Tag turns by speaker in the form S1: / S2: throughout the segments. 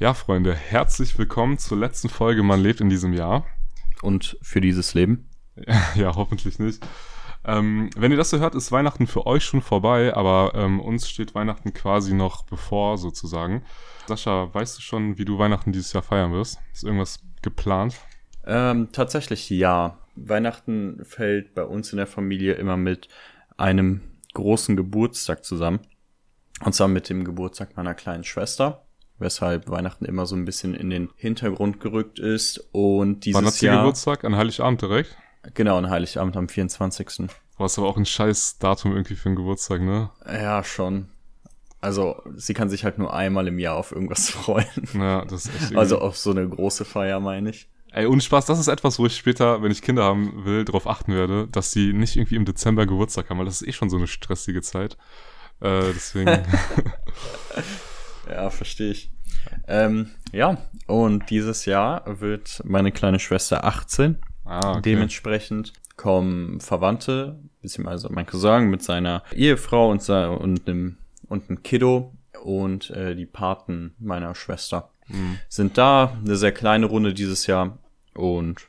S1: Ja, Freunde, herzlich willkommen zur letzten Folge Man lebt in diesem Jahr.
S2: Und für dieses Leben?
S1: ja, hoffentlich nicht. Ähm, wenn ihr das so hört, ist Weihnachten für euch schon vorbei, aber ähm, uns steht Weihnachten quasi noch bevor, sozusagen. Sascha, weißt du schon, wie du Weihnachten dieses Jahr feiern wirst? Ist irgendwas geplant?
S2: Ähm, tatsächlich ja. Weihnachten fällt bei uns in der Familie immer mit einem großen Geburtstag zusammen. Und zwar mit dem Geburtstag meiner kleinen Schwester, weshalb Weihnachten immer so ein bisschen in den Hintergrund gerückt ist. Und dieses
S1: Wann hat sie
S2: Jahr.
S1: Geburtstag? An Heiligabend direkt?
S2: Genau, an Heiligabend am 24.
S1: Du hast aber auch ein scheiß Datum irgendwie für einen Geburtstag, ne?
S2: Ja, schon. Also, sie kann sich halt nur einmal im Jahr auf irgendwas freuen.
S1: Ja, das ist echt irgendwie-
S2: Also auf so eine große Feier, meine ich.
S1: Ey, ohne Spaß, das ist etwas, wo ich später, wenn ich Kinder haben will, darauf achten werde, dass die nicht irgendwie im Dezember Geburtstag haben, weil das ist eh schon so eine stressige Zeit. Äh, deswegen.
S2: Ja, verstehe ich. Ähm, ja, und dieses Jahr wird meine kleine Schwester 18.
S1: ah, okay.
S2: Dementsprechend kommen Verwandte, beziehungsweise mein Cousin mit seiner Ehefrau und, und einem und einem Kiddo und äh, die Paten meiner Schwester
S1: Mhm.
S2: sind da. Eine sehr kleine Runde dieses Jahr. Und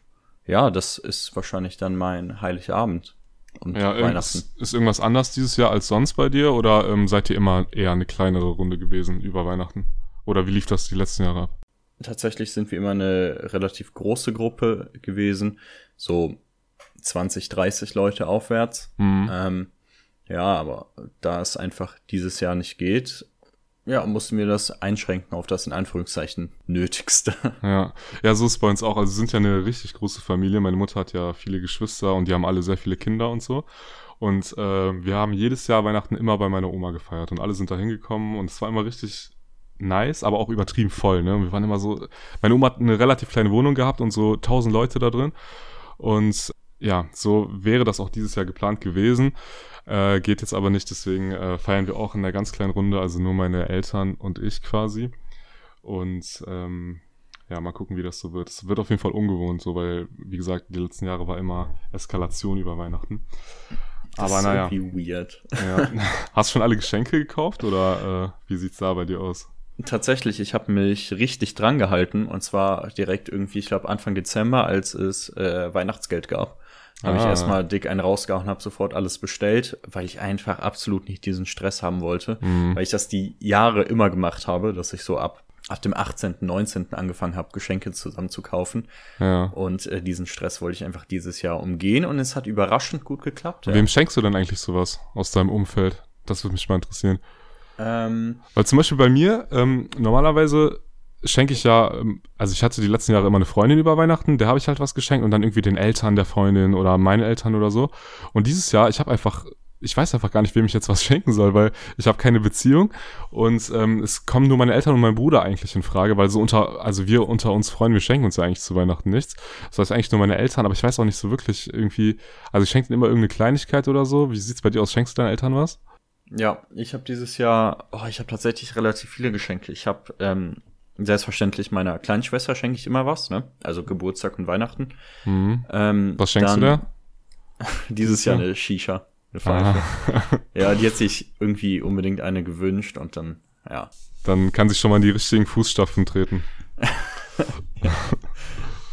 S2: ja, das ist wahrscheinlich dann mein Heiligabend und
S1: Ja,
S2: Weihnachten.
S1: irgendwas, ist irgendwas anders dieses Jahr als sonst bei dir oder ähm, seid ihr immer eher eine kleinere Runde gewesen über Weihnachten? Oder wie lief das die letzten Jahre ab?
S2: Tatsächlich sind wir immer eine relativ große Gruppe gewesen, so 20, 30 Leute aufwärts.
S1: Mhm.
S2: Ähm, ja, aber da es einfach dieses Jahr nicht geht, ja, mussten wir das einschränken auf das in Anführungszeichen Nötigste.
S1: Ja. ja, so ist es bei uns auch. Also wir sind ja eine richtig große Familie. Meine Mutter hat ja viele Geschwister und die haben alle sehr viele Kinder und so. Und äh, wir haben jedes Jahr Weihnachten immer bei meiner Oma gefeiert und alle sind da hingekommen und es war immer richtig nice, aber auch übertrieben voll. Ne? Wir waren immer so. Meine Oma hat eine relativ kleine Wohnung gehabt und so tausend Leute da drin. Und ja, so wäre das auch dieses Jahr geplant gewesen. Äh, geht jetzt aber nicht, deswegen äh, feiern wir auch in einer ganz kleinen Runde, also nur meine Eltern und ich quasi. Und ähm, ja, mal gucken, wie das so wird. Es wird auf jeden Fall ungewohnt, so, weil, wie gesagt, die letzten Jahre war immer Eskalation über Weihnachten. Aber
S2: ist
S1: naja.
S2: irgendwie weird.
S1: Ja. Hast du schon alle Geschenke gekauft oder äh, wie sieht's da bei dir aus?
S2: Tatsächlich, ich habe mich richtig dran gehalten und zwar direkt irgendwie, ich glaube Anfang Dezember, als es äh, Weihnachtsgeld gab. Habe ich
S1: Ah.
S2: erstmal dick einen rausgehauen, habe sofort alles bestellt, weil ich einfach absolut nicht diesen Stress haben wollte,
S1: Mhm.
S2: weil ich das die Jahre immer gemacht habe, dass ich so ab ab dem 18., 19. angefangen habe, Geschenke zusammen zu kaufen.
S1: Ja.
S2: Und äh, diesen Stress wollte ich einfach dieses Jahr umgehen und es hat überraschend gut geklappt. Ja.
S1: Wem schenkst du denn eigentlich sowas aus deinem Umfeld? Das würde mich mal interessieren.
S2: Ähm,
S1: Weil zum Beispiel bei mir, ähm, normalerweise schenke ich ja, ähm, also ich hatte die letzten Jahre immer eine Freundin über Weihnachten, der habe ich halt was geschenkt und dann irgendwie den Eltern der Freundin oder meine Eltern oder so. Und dieses Jahr, ich habe einfach, ich weiß einfach gar nicht, wem ich jetzt was schenken soll, weil ich habe keine Beziehung und ähm, es kommen nur meine Eltern und mein Bruder eigentlich in Frage, weil so unter, also wir unter uns Freunden, wir schenken uns ja eigentlich zu Weihnachten nichts. Das heißt eigentlich nur meine Eltern, aber ich weiß auch nicht so wirklich irgendwie, also ich schenke denen immer irgendeine Kleinigkeit oder so. Wie sieht's bei dir aus? Schenkst du deinen Eltern was?
S2: Ja, ich habe dieses Jahr, oh, ich habe tatsächlich relativ viele Geschenke. Ich habe ähm, selbstverständlich meiner kleinen Schwester schenke ich immer was, ne? Also Geburtstag und Weihnachten.
S1: Mhm.
S2: Ähm,
S1: Was schenkst
S2: dann
S1: du dir?
S2: Dieses Jahr eine Shisha, eine Pfeife.
S1: Ah.
S2: Ja, die hat sich irgendwie unbedingt eine gewünscht und dann, ja.
S1: Dann kann sich schon mal in die richtigen Fußstapfen treten.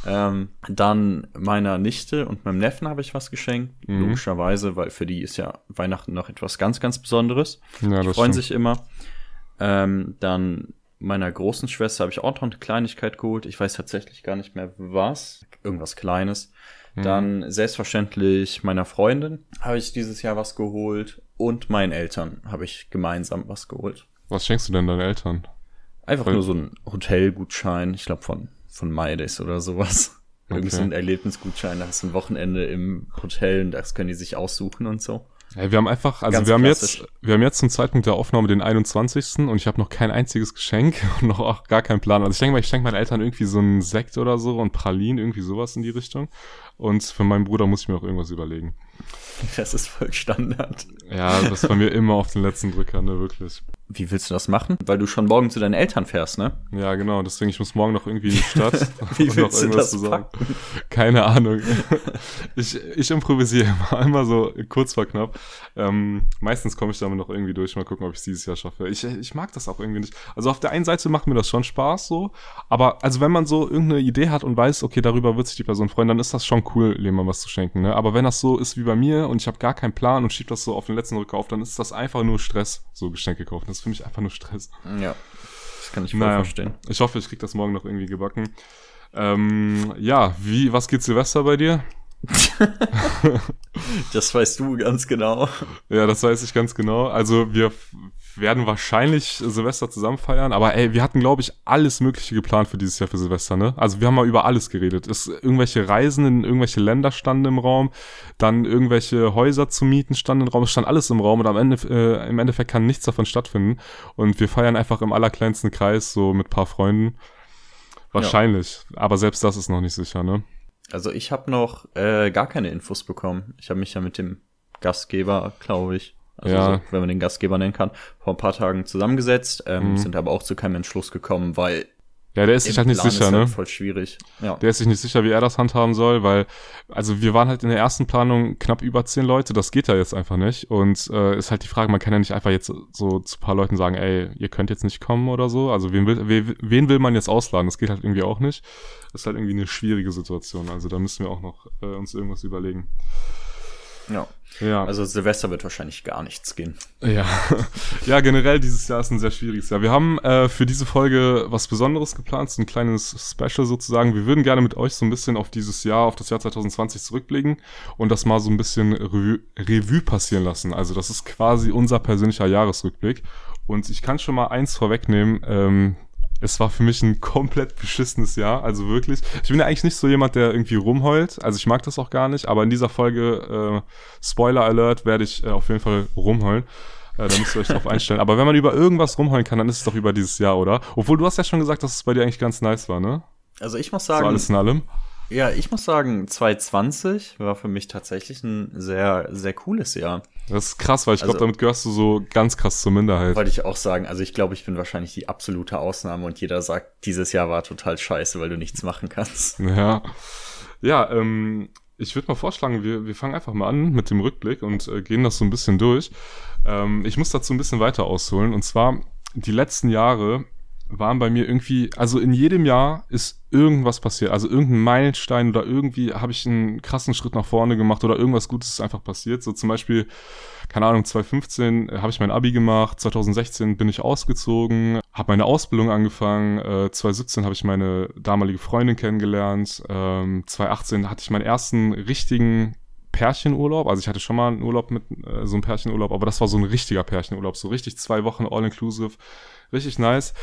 S2: Ähm, dann meiner Nichte und meinem Neffen habe ich was geschenkt,
S1: Mhm.
S2: logischerweise, weil für die ist ja Weihnachten noch etwas ganz, ganz Besonderes.
S1: Ja,
S2: Die freuen
S1: stimmt.
S2: sich immer. Ähm, dann meiner großen Schwester habe ich auch noch eine Kleinigkeit geholt. Ich weiß tatsächlich gar nicht mehr was. Irgendwas Kleines.
S1: Mhm.
S2: Dann selbstverständlich meiner Freundin habe ich dieses Jahr was geholt. Und meinen Eltern habe ich gemeinsam was geholt.
S1: Was schenkst du denn deinen Eltern?
S2: Einfach
S1: Voll-
S2: nur so ein Hotelgutschein, ich glaube von, von MyDays oder sowas. Irgend so
S1: Okay.
S2: ein Erlebnisgutschein, da hast du ein Wochenende im Hotel und das können die sich aussuchen und so.
S1: Hey, wir haben einfach, also
S2: Ganz
S1: wir haben
S2: klassisch.
S1: jetzt, wir haben jetzt zum Zeitpunkt der Aufnahme den 21. und ich habe noch kein einziges Geschenk und noch auch gar keinen Plan. Also ich denke mal, ich schenke meinen Eltern irgendwie so einen Sekt oder so und Pralinen, irgendwie sowas in die Richtung. Und für meinen Bruder muss ich mir auch irgendwas überlegen.
S2: Das ist voll Standard.
S1: Ja, das ist bei mir immer auf den letzten Drücker, ne, wirklich.
S2: Wie willst du das machen? Weil du schon morgen zu deinen Eltern fährst, ne?
S1: Ja, genau. Deswegen, ich muss morgen noch irgendwie in die Stadt.
S2: Wie
S1: um
S2: willst du das packen?
S1: Keine Ahnung. Ich, ich improvisiere immer, immer so kurz vor knapp. Ähm, meistens komme ich damit noch irgendwie durch. Mal gucken, ob ich es dieses Jahr schaffe. Ich, ich mag das auch irgendwie nicht. Also auf der einen Seite macht mir das schon Spaß so. Aber also wenn man so irgendeine Idee hat und weiß, okay, darüber wird sich die Person freuen, dann ist das schon cool, jemandem was zu schenken. Ne? Aber wenn das so ist wie bei mir und ich habe gar keinen Plan und schieb das so auf den letzten Rücker auf, dann ist das einfach nur Stress, so Geschenke kaufen. Das ist für mich einfach nur Stress.
S2: Ja. Das kann ich voll
S1: Naja,
S2: verstehen.
S1: Ich hoffe, ich krieg das morgen noch irgendwie gebacken. Ähm, ja, wie, was geht Silvester bei dir?
S2: Das weißt du ganz genau.
S1: Ja, das weiß ich ganz genau. Also wir werden wahrscheinlich Silvester zusammen feiern, aber ey, wir hatten, glaube ich, alles Mögliche geplant für dieses Jahr für Silvester, ne? Also wir haben mal über alles geredet. Es, irgendwelche Reisen in irgendwelche Länder standen im Raum, dann irgendwelche Häuser zu mieten standen im Raum, es stand alles im Raum und am Ende, äh, im Endeffekt kann nichts davon stattfinden. Und wir feiern einfach im allerkleinsten Kreis, so mit paar Freunden. Wahrscheinlich. Aber selbst das ist noch nicht sicher, ne?
S2: Also ich habe noch äh, gar keine Infos bekommen. Ich habe mich ja mit dem Gastgeber, glaube ich, also
S1: Ja.
S2: so, wenn man den Gastgeber nennen kann, vor ein paar Tagen zusammengesetzt, ähm,
S1: Mhm.
S2: sind aber auch zu keinem Entschluss gekommen, weil
S1: Ja, der ist sich halt nicht
S2: Plan
S1: sicher,
S2: ist
S1: ne?
S2: halt voll schwierig. Ja.
S1: Der ist sich nicht sicher, wie er das handhaben soll, weil, also wir waren halt in der ersten Planung knapp über zehn Leute, das geht ja jetzt einfach nicht. Und äh, ist halt die Frage, man kann ja nicht einfach jetzt so zu ein paar Leuten sagen, ey, ihr könnt jetzt nicht kommen oder so. Also wen will, wen, wen will man jetzt ausladen? Das geht halt irgendwie auch nicht. Das ist halt irgendwie eine schwierige Situation. Also da müssen wir auch noch äh, uns irgendwas überlegen.
S2: Ja.
S1: Ja.
S2: Also Silvester wird wahrscheinlich gar nichts gehen.
S1: Ja. ja, generell dieses Jahr ist ein sehr schwieriges Jahr. Wir haben äh, für diese Folge was Besonderes geplant, so ein kleines Special sozusagen. Wir würden gerne mit euch so ein bisschen auf dieses Jahr, auf das Jahr 2020 zurückblicken und das mal so ein bisschen Revue, Revue passieren lassen. Also das ist quasi unser persönlicher Jahresrückblick. Und ich kann schon mal eins vorwegnehmen. Ähm, es war für mich ein komplett beschissenes Jahr, also wirklich. Ich bin ja eigentlich nicht so jemand, der irgendwie rumheult, also ich mag das auch gar nicht, aber in dieser Folge, äh, Spoiler Alert, werde ich äh, auf jeden Fall rumheulen. Äh, da müsst ihr euch drauf einstellen. Aber wenn man über irgendwas rumheulen kann, dann ist es doch über dieses Jahr, oder? Obwohl du hast ja schon gesagt, dass es bei dir eigentlich ganz nice war, ne?
S2: Also ich muss
S1: So
S2: sagen,
S1: alles in allem.
S2: ja, ich muss sagen, 2020 war für mich tatsächlich ein sehr, sehr cooles Jahr.
S1: Das ist krass, weil ich glaube,
S2: Also-
S1: damit gehörst du so ganz krass zur Minderheit.
S2: Wollte ich auch sagen. Also ich glaube, ich bin wahrscheinlich die absolute Ausnahme und jeder sagt, dieses Jahr war total scheiße, weil du nichts machen kannst.
S1: Ja. Ja, ähm, ich würde mal vorschlagen, wir, wir fangen einfach mal an mit dem Rückblick und äh, gehen das so ein bisschen durch. Ähm, ich muss dazu ein bisschen weiter ausholen. Und zwar, die letzten Jahre waren bei mir irgendwie, also in jedem Jahr ist irgendwas passiert. Also irgendein Meilenstein oder irgendwie habe ich einen krassen Schritt nach vorne gemacht oder irgendwas Gutes ist einfach passiert. So zum Beispiel, keine Ahnung, 2015 habe ich mein Abi gemacht, 2016 bin ich ausgezogen, habe meine Ausbildung angefangen, äh, 2017 habe ich meine damalige Freundin kennengelernt, ähm, 2018 hatte ich meinen ersten richtigen Pärchenurlaub. Also ich hatte schon mal einen Urlaub mit äh, so einem Pärchenurlaub, aber das war so ein richtiger Pärchenurlaub, so richtig zwei Wochen all-inclusive. Richtig nice.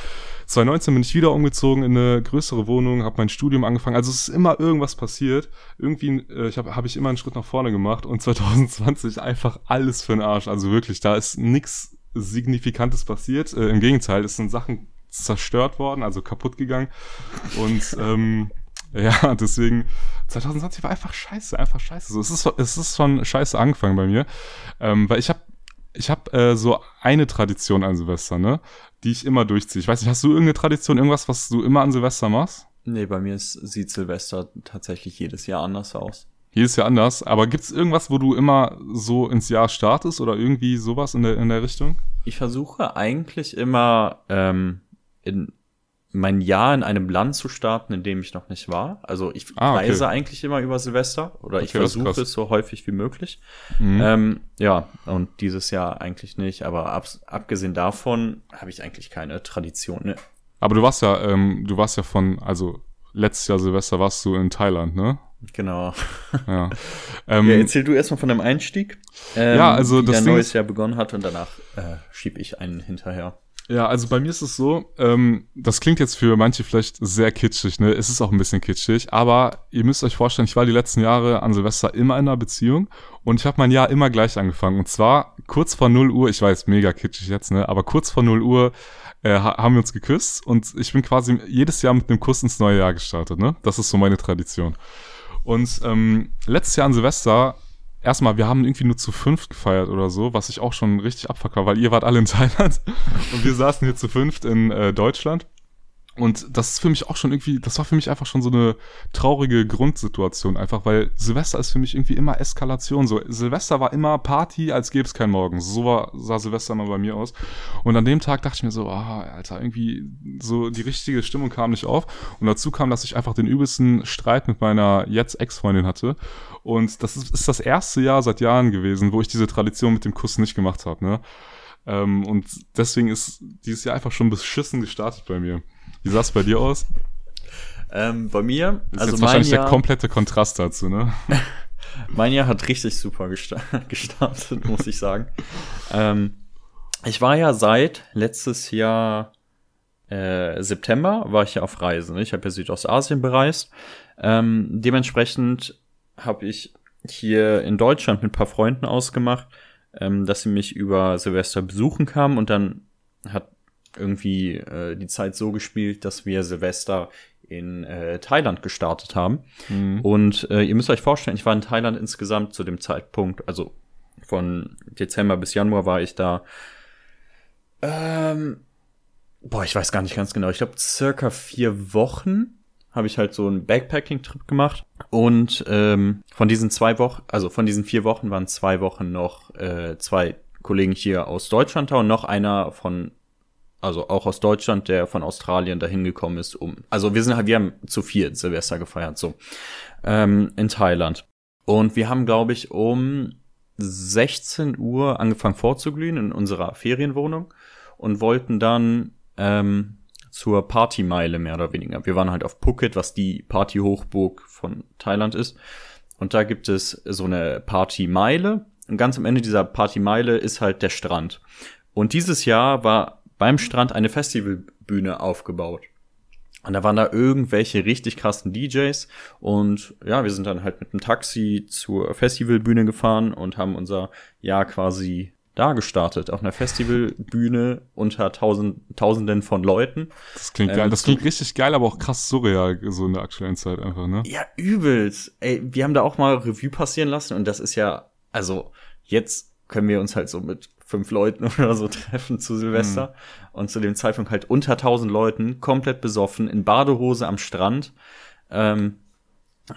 S1: 2019 bin ich wieder umgezogen in eine größere Wohnung, habe mein Studium angefangen. Also es ist immer irgendwas passiert. Irgendwie äh, ich habe hab ich immer einen Schritt nach vorne gemacht und 2020 einfach alles für den Arsch. Also wirklich, da ist nichts Signifikantes passiert. Äh, Im Gegenteil, es sind Sachen zerstört worden, also kaputt gegangen. Und ähm, ja, deswegen 2020 war einfach scheiße, einfach scheiße. So, es ist es ist schon scheiße angefangen bei mir, ähm, weil ich habe ich habe äh, so eine Tradition an Silvester, ne, die ich immer durchziehe. Ich weiß nicht, hast du irgendeine Tradition, irgendwas, was du immer an Silvester machst?
S2: Nee, bei mir ist, sieht Silvester tatsächlich jedes Jahr anders aus.
S1: Jedes Jahr anders. Aber gibt's irgendwas, wo du immer so ins Jahr startest oder irgendwie sowas in der in der Richtung?
S2: Ich versuche eigentlich immer ähm, in mein Jahr in einem Land zu starten, in dem ich noch nicht war. Also ich
S1: Ah, okay.
S2: reise eigentlich immer über Silvester oder ich
S1: Okay, ist
S2: versuche es so häufig wie möglich.
S1: Mhm.
S2: Ähm, ja, und dieses Jahr eigentlich nicht. Aber ab, abgesehen davon habe ich eigentlich keine Tradition. Ne?
S1: Aber du warst ja, ähm, du warst ja von, also letztes Jahr Silvester warst du in Thailand, ne?
S2: Genau.
S1: Ja. ähm,
S2: Ja, erzähl du erstmal von deinem Einstieg. Ähm,
S1: Ja, also
S2: wie
S1: das
S2: dein
S1: Ding
S2: neues Jahr begonnen hat und danach äh, schieb ich einen hinterher.
S1: Ja, also bei mir ist es so, ähm, das klingt jetzt für manche vielleicht sehr kitschig, ne? Es ist auch ein bisschen kitschig, aber ihr müsst euch vorstellen, ich war die letzten Jahre an Silvester immer in einer Beziehung und ich habe mein Jahr immer gleich angefangen. Und zwar kurz vor 0 Uhr, ich weiß, mega kitschig jetzt, ne? Aber kurz vor 0 Uhr äh, ha- haben wir uns geküsst und ich bin quasi jedes Jahr mit einem Kuss ins neue Jahr gestartet, ne? Das ist so meine Tradition. Und ähm, letztes Jahr an Silvester erstmal, wir haben irgendwie nur zu fünft gefeiert oder so, was ich auch schon richtig abfuck war, weil ihr wart alle in Thailand und wir saßen hier zu fünft in äh, Deutschland. Und das ist für mich auch schon irgendwie, das war für mich einfach schon so eine traurige Grundsituation, einfach weil Silvester ist für mich irgendwie immer Eskalation. So, Silvester war immer Party, als gäbe es keinen Morgen. So war, sah Silvester immer bei mir aus. Und an dem Tag dachte ich mir so, ah, Alter, irgendwie so die richtige Stimmung kam nicht auf. Und dazu kam, dass ich einfach den übelsten Streit mit meiner jetzt Ex-Freundin hatte. Und das ist, ist das erste Jahr seit Jahren gewesen, wo ich diese Tradition mit dem Kuss nicht gemacht habe, ne? Ähm, und deswegen ist dieses Jahr einfach schon beschissen gestartet bei mir. Wie sah es bei dir aus?
S2: Ähm, bei mir,
S1: Das ist
S2: also
S1: jetzt wahrscheinlich
S2: mein
S1: der
S2: Jahr,
S1: komplette Kontrast dazu, ne?
S2: mein Jahr hat richtig super gesta gestartet, muss ich sagen. ähm, ich war ja seit letztes Jahr äh, September war ich ja auf Reise. Ne? Ich habe ja Südostasien bereist. Ähm, dementsprechend habe ich hier in Deutschland mit ein paar Freunden ausgemacht, ähm, dass sie mich über Silvester besuchen kamen und dann hat irgendwie äh, die Zeit so gespielt, dass wir Silvester in äh, Thailand gestartet haben.
S1: Mhm.
S2: Und äh, ihr müsst euch vorstellen, ich war in Thailand insgesamt zu dem Zeitpunkt, also von Dezember bis Januar war ich da. Ähm, boah, ich weiß gar nicht ganz genau. Ich glaube, circa vier Wochen habe ich halt so einen Backpacking-Trip gemacht. Und ähm, von diesen zwei Wochen, also von diesen vier Wochen waren zwei Wochen noch äh, zwei Kollegen hier aus Deutschland da und noch einer von, also auch aus Deutschland, der von Australien dahin gekommen ist, um. Also wir sind halt, wir haben zu viert Silvester gefeiert, so. Ähm, in Thailand. Und wir haben, glaube ich, um 16 Uhr angefangen vorzuglühen in unserer Ferienwohnung und wollten dann ähm, zur Partymeile mehr oder weniger. Wir waren halt auf Phuket, was die Partyhochburg von Thailand ist. Und da gibt es so eine Partymeile. Und ganz am Ende dieser Partymeile ist halt der Strand. Und dieses Jahr war beim Strand eine Festivalbühne aufgebaut. Und da waren da irgendwelche richtig krassen DJs. Und ja, wir sind dann halt mit dem Taxi zur Festivalbühne gefahren und haben unser Jahr quasi da gestartet. Auf einer Festivalbühne unter tausend, Tausenden von Leuten.
S1: Das klingt
S2: Ähm,
S1: geil. Das klingt richtig geil, aber auch krass surreal, so in der aktuellen Zeit einfach, ne?
S2: Ja, übelst. Ey, wir haben da auch mal Revue passieren lassen und das ist ja, also jetzt können wir uns halt so mit fünf Leuten oder so treffen zu Silvester und zu dem Zeitpunkt halt unter tausend Leuten, komplett besoffen, in Badehose am Strand. Ähm,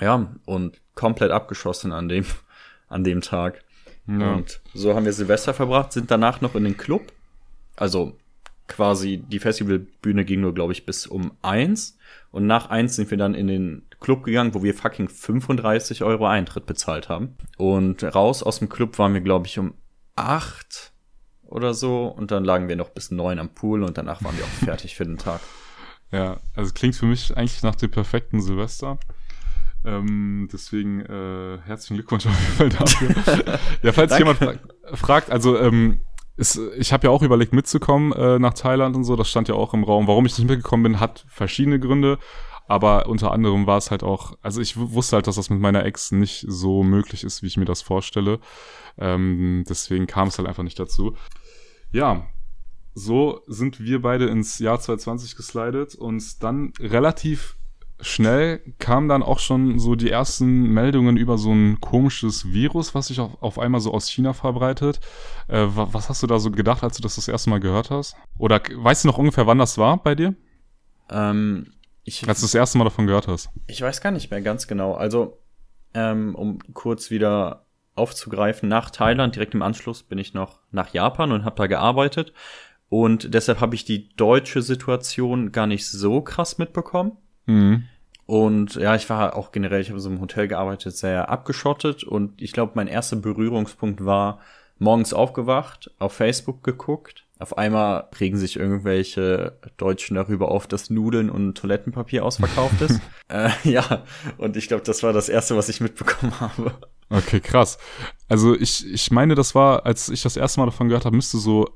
S2: ja, und komplett abgeschossen an dem, an dem Tag.
S1: Ja.
S2: Und so haben wir Silvester verbracht, sind danach noch in den Club. Also quasi die Festivalbühne ging nur, glaube ich, bis um eins. Und nach eins sind wir dann in den Club gegangen, wo wir fucking 35 Euro Eintritt bezahlt haben. Und raus aus dem Club waren wir, glaube ich, um acht oder so. Und dann lagen wir noch bis neun am Pool und danach waren wir auch fertig für den Tag.
S1: Ja, also klingt für mich eigentlich nach dem perfekten Silvester. Ähm, deswegen äh, herzlichen Glückwunsch auf jeden Fall dafür. ja, falls jemand fra fragt, also ähm, ist, ich habe ja auch überlegt mitzukommen äh, nach Thailand und so, das stand ja auch im Raum. Warum ich nicht mitgekommen bin, hat verschiedene Gründe. Aber unter anderem war es halt auch, also ich wusste halt, dass das mit meiner Ex nicht so möglich ist, wie ich mir das vorstelle. Ähm, deswegen kam es halt einfach nicht dazu. Ja, so sind wir beide ins Jahr 2020 geslidet und dann relativ schnell kamen dann auch schon so die ersten Meldungen über so ein komisches Virus, was sich auf, auf einmal so aus China verbreitet. Äh, wa- was hast du da so gedacht, als du das das erste Mal gehört hast? Oder weißt du noch ungefähr, wann das war bei dir?
S2: Ähm, ich,
S1: Als du das erste Mal davon gehört hast?
S2: Ich weiß gar nicht mehr ganz genau. Also, ähm, um kurz wieder aufzugreifen, nach Thailand, direkt im Anschluss, bin ich noch nach Japan und habe da gearbeitet. Und deshalb habe ich die deutsche Situation gar nicht so krass mitbekommen.
S1: Mhm.
S2: Und ja, ich war auch generell, ich habe so im Hotel gearbeitet, sehr abgeschottet. Und ich glaube, mein erster Berührungspunkt war morgens aufgewacht, auf Facebook geguckt. Auf einmal regen sich irgendwelche Deutschen darüber auf, dass Nudeln und Toilettenpapier ausverkauft ist. äh, ja, und ich glaube, das war das Erste, was ich mitbekommen habe.
S1: Okay, krass. Also ich, ich meine, das war, als ich das erste Mal davon gehört habe, müsste so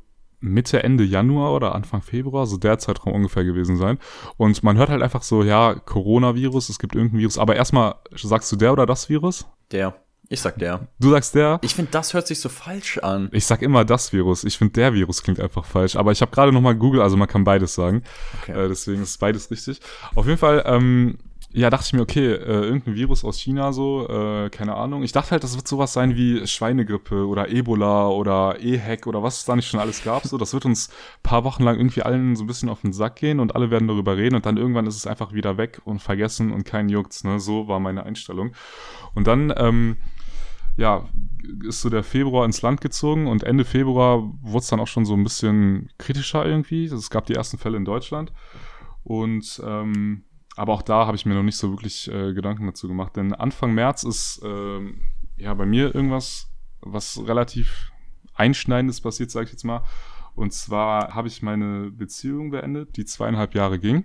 S1: Mitte, Ende Januar oder Anfang Februar, so der Zeitraum ungefähr gewesen sein. Und man hört halt einfach so, ja, Coronavirus, es gibt irgendein Virus. Aber erstmal, sagst du der oder das Virus?
S2: Der. Ich sag der.
S1: Du sagst der?
S2: Ich finde, das hört sich so falsch an.
S1: Ich sag immer das Virus. Ich finde, der Virus klingt einfach falsch. Aber ich habe gerade noch mal Google, also man kann beides sagen.
S2: Okay.
S1: Äh, deswegen ist beides richtig. Auf jeden Fall, ähm, ja, dachte ich mir, okay, äh, irgendein Virus aus China so, äh, keine Ahnung. Ich dachte halt, das wird sowas sein wie Schweinegrippe oder Ebola oder EHEC oder was es da nicht schon alles gab. So, das wird uns paar Wochen lang irgendwie allen so ein bisschen auf den Sack gehen und alle werden darüber reden und dann irgendwann ist es einfach wieder weg und vergessen und kein juckt's. Ne? So war meine Einstellung. Und dann, ähm, ja, ist so der Februar ins Land gezogen und Ende Februar wurde es dann auch schon so ein bisschen kritischer irgendwie. Es gab die ersten Fälle in Deutschland. Und ähm, aber auch da habe ich mir noch nicht so wirklich äh, Gedanken dazu gemacht. Denn Anfang März ist ähm, ja bei mir irgendwas, was relativ Einschneidendes passiert, sage ich jetzt mal. Und zwar habe ich meine Beziehung beendet, die zweieinhalb Jahre ging.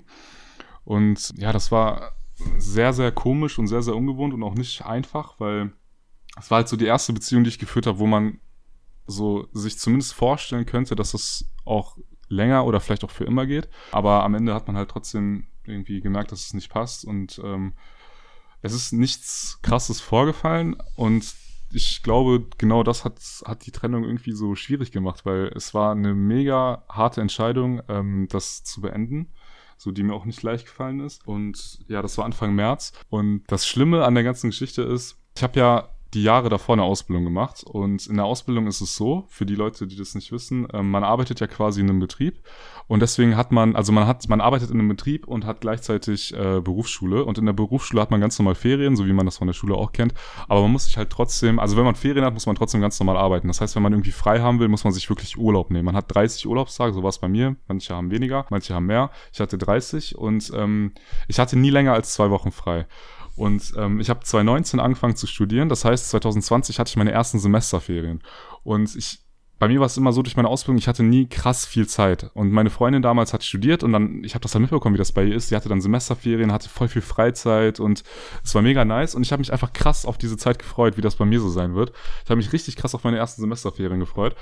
S1: Und ja, das war sehr, sehr komisch und sehr, sehr ungewohnt und auch nicht einfach, weil es war halt so die erste Beziehung, die ich geführt habe, wo man so sich zumindest vorstellen könnte, dass es auch länger oder vielleicht auch für immer geht. Aber am Ende hat man halt trotzdem irgendwie gemerkt, dass es nicht passt und ähm, es ist nichts krasses vorgefallen und ich glaube, genau das hat, hat die Trennung irgendwie so schwierig gemacht, weil es war eine mega harte Entscheidung, ähm, das zu beenden, so die mir auch nicht leicht gefallen ist. Und ja, das war Anfang März. Und das Schlimme an der ganzen Geschichte ist, ich habe ja die Jahre davor eine Ausbildung gemacht. Und in der Ausbildung ist es so, für die Leute, die das nicht wissen, äh, man arbeitet ja quasi in einem Betrieb. Und deswegen hat man, also man hat, man arbeitet in einem Betrieb und hat gleichzeitig äh, Berufsschule. Und in der Berufsschule hat man ganz normal Ferien, so wie man das von der Schule auch kennt. Aber man muss sich halt trotzdem, also wenn man Ferien hat, muss man trotzdem ganz normal arbeiten. Das heißt, wenn man irgendwie frei haben will, muss man sich wirklich Urlaub nehmen. Man hat 30 Urlaubstage, so war es bei mir. Manche haben weniger, manche haben mehr. Ich hatte 30 und ähm, ich hatte nie länger als zwei Wochen frei. Und ähm, ich habe 2019 angefangen zu studieren. Das heißt, 2020 hatte ich meine ersten Semesterferien. Und ich, bei mir war es immer so durch meine Ausbildung, ich hatte nie krass viel Zeit. Und meine Freundin damals hat studiert und dann, ich habe das dann mitbekommen, wie das bei ihr ist. Sie hatte dann Semesterferien, hatte voll viel Freizeit und es war mega nice. Und ich habe mich einfach krass auf diese Zeit gefreut, wie das bei mir so sein wird. Ich habe mich richtig krass auf meine ersten Semesterferien gefreut.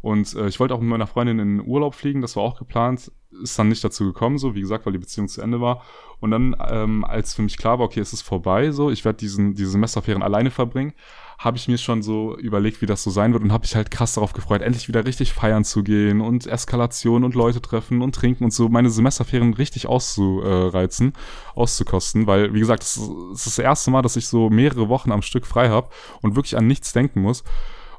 S1: Und äh, ich wollte auch mit meiner Freundin in Urlaub fliegen, das war auch geplant, ist dann nicht dazu gekommen, so wie gesagt, weil die Beziehung zu Ende war. Und dann, ähm, als für mich klar war, okay, es ist vorbei, so, ich werde diesen diese Semesterferien alleine verbringen, habe ich mir schon so überlegt, wie das so sein wird und habe mich halt krass darauf gefreut, endlich wieder richtig feiern zu gehen und Eskalation und Leute treffen und trinken und so meine Semesterferien richtig auszureizen, auszukosten, weil wie gesagt, es ist das erste Mal, dass ich so mehrere Wochen am Stück frei habe und wirklich an nichts denken muss.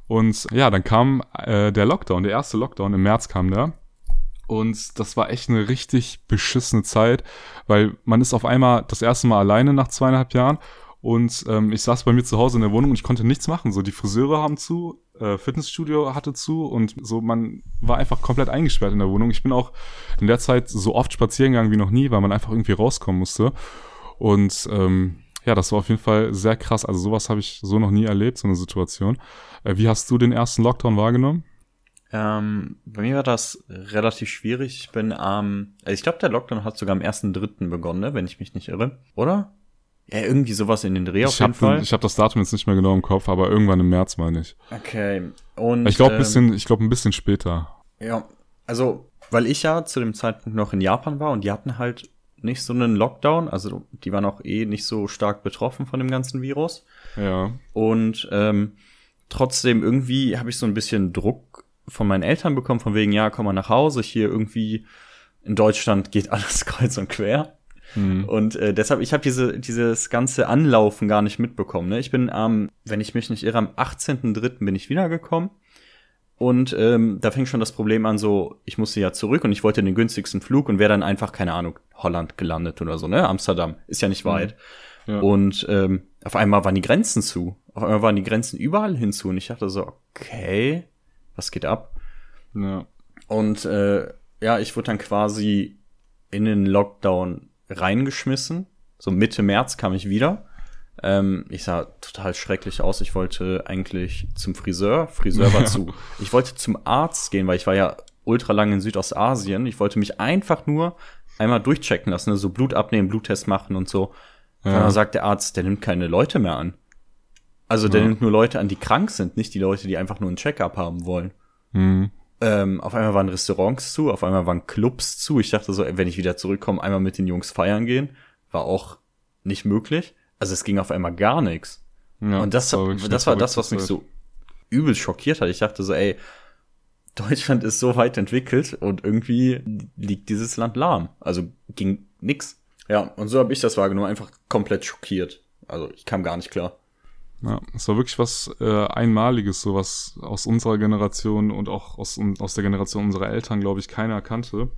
S1: Und ja, dann kam äh, der Lockdown, der erste Lockdown im März kam der. Und das war echt eine richtig beschissene Zeit, weil man ist auf einmal das erste Mal alleine nach zweieinhalb Jahren und ähm, ich saß bei mir zu Hause in der Wohnung und ich konnte nichts machen. So die Friseure haben zu, äh, Fitnessstudio hatte zu und so man war einfach komplett eingesperrt in der Wohnung. Ich bin auch in der Zeit so oft spazieren gegangen wie noch nie, weil man einfach irgendwie rauskommen musste. Und ähm, ja, das war auf jeden Fall sehr krass. Also sowas habe ich so noch nie erlebt, so eine Situation. Äh, wie hast du den ersten Lockdown wahrgenommen?
S2: Ähm, bei mir war das relativ schwierig. Ich bin am, ähm, also ich glaube, der Lockdown hat sogar am 1.3. begonnen, ne, wenn ich mich nicht irre. Oder? Ja, irgendwie sowas in den Dreh auf
S1: ich jeden Fall. ich habe das Datum jetzt nicht mehr genau im Kopf, aber irgendwann im März meine ich.
S2: Okay. Und
S1: ich glaube ähm, bisschen, ich glaube ein bisschen später.
S2: Ja, also weil ich ja zu dem Zeitpunkt noch in Japan war und die hatten halt nicht so einen Lockdown, also die waren auch eh nicht so stark betroffen von dem ganzen Virus.
S1: Ja.
S2: Und ähm, trotzdem irgendwie habe ich so ein bisschen Druck von meinen Eltern bekommen, von wegen, ja, komm mal nach Hause, hier irgendwie in Deutschland geht alles kreuz und quer. Mhm. Und äh, deshalb, ich habe diese, dieses ganze Anlaufen gar nicht mitbekommen. Ne? Ich bin am, ähm, wenn ich mich nicht irre, am 18.03. bin ich wiedergekommen. Und ähm, da fing schon das Problem an, so, ich musste ja zurück und ich wollte den günstigsten Flug und wäre dann einfach, keine Ahnung, Holland gelandet oder so, ne? Amsterdam, ist ja nicht mhm. weit. Ja. Und ähm, auf einmal waren die Grenzen zu. Auf einmal waren die Grenzen überall hinzu. Und ich dachte so, okay, was geht ab?
S1: Ja.
S2: Und äh, ja, ich wurde dann quasi in den Lockdown reingeschmissen. So Mitte März kam ich wieder. Ähm, ich sah total schrecklich aus. Ich wollte eigentlich zum Friseur. Friseur war zu. Ich wollte zum Arzt gehen, weil ich war ja ultra lang in Südostasien. Ich wollte mich einfach nur einmal durchchecken lassen, ne? so Blut abnehmen, Bluttest machen und so. Ja. Und dann sagt der Arzt, der nimmt keine Leute mehr an. Also der ja. nimmt nur Leute an, die krank sind, nicht die Leute, die einfach nur einen Checkup haben wollen.
S1: Mhm.
S2: Ähm, auf einmal waren Restaurants zu, auf einmal waren Clubs zu. Ich dachte so, wenn ich wieder zurückkomme, einmal mit den Jungs feiern gehen, war auch nicht möglich. Also es ging auf einmal gar nichts. Ja, und das, das, das war das, was mich so übel schockiert hat. Ich dachte so, ey, Deutschland ist so weit entwickelt und irgendwie liegt dieses Land lahm. Also ging nix. Ja, und so habe ich das wahrgenommen, einfach komplett schockiert. Also ich kam gar nicht klar.
S1: Ja, es war wirklich was äh, Einmaliges, so was aus unserer Generation und auch aus, aus der Generation unserer Eltern, glaube ich, keiner kannte,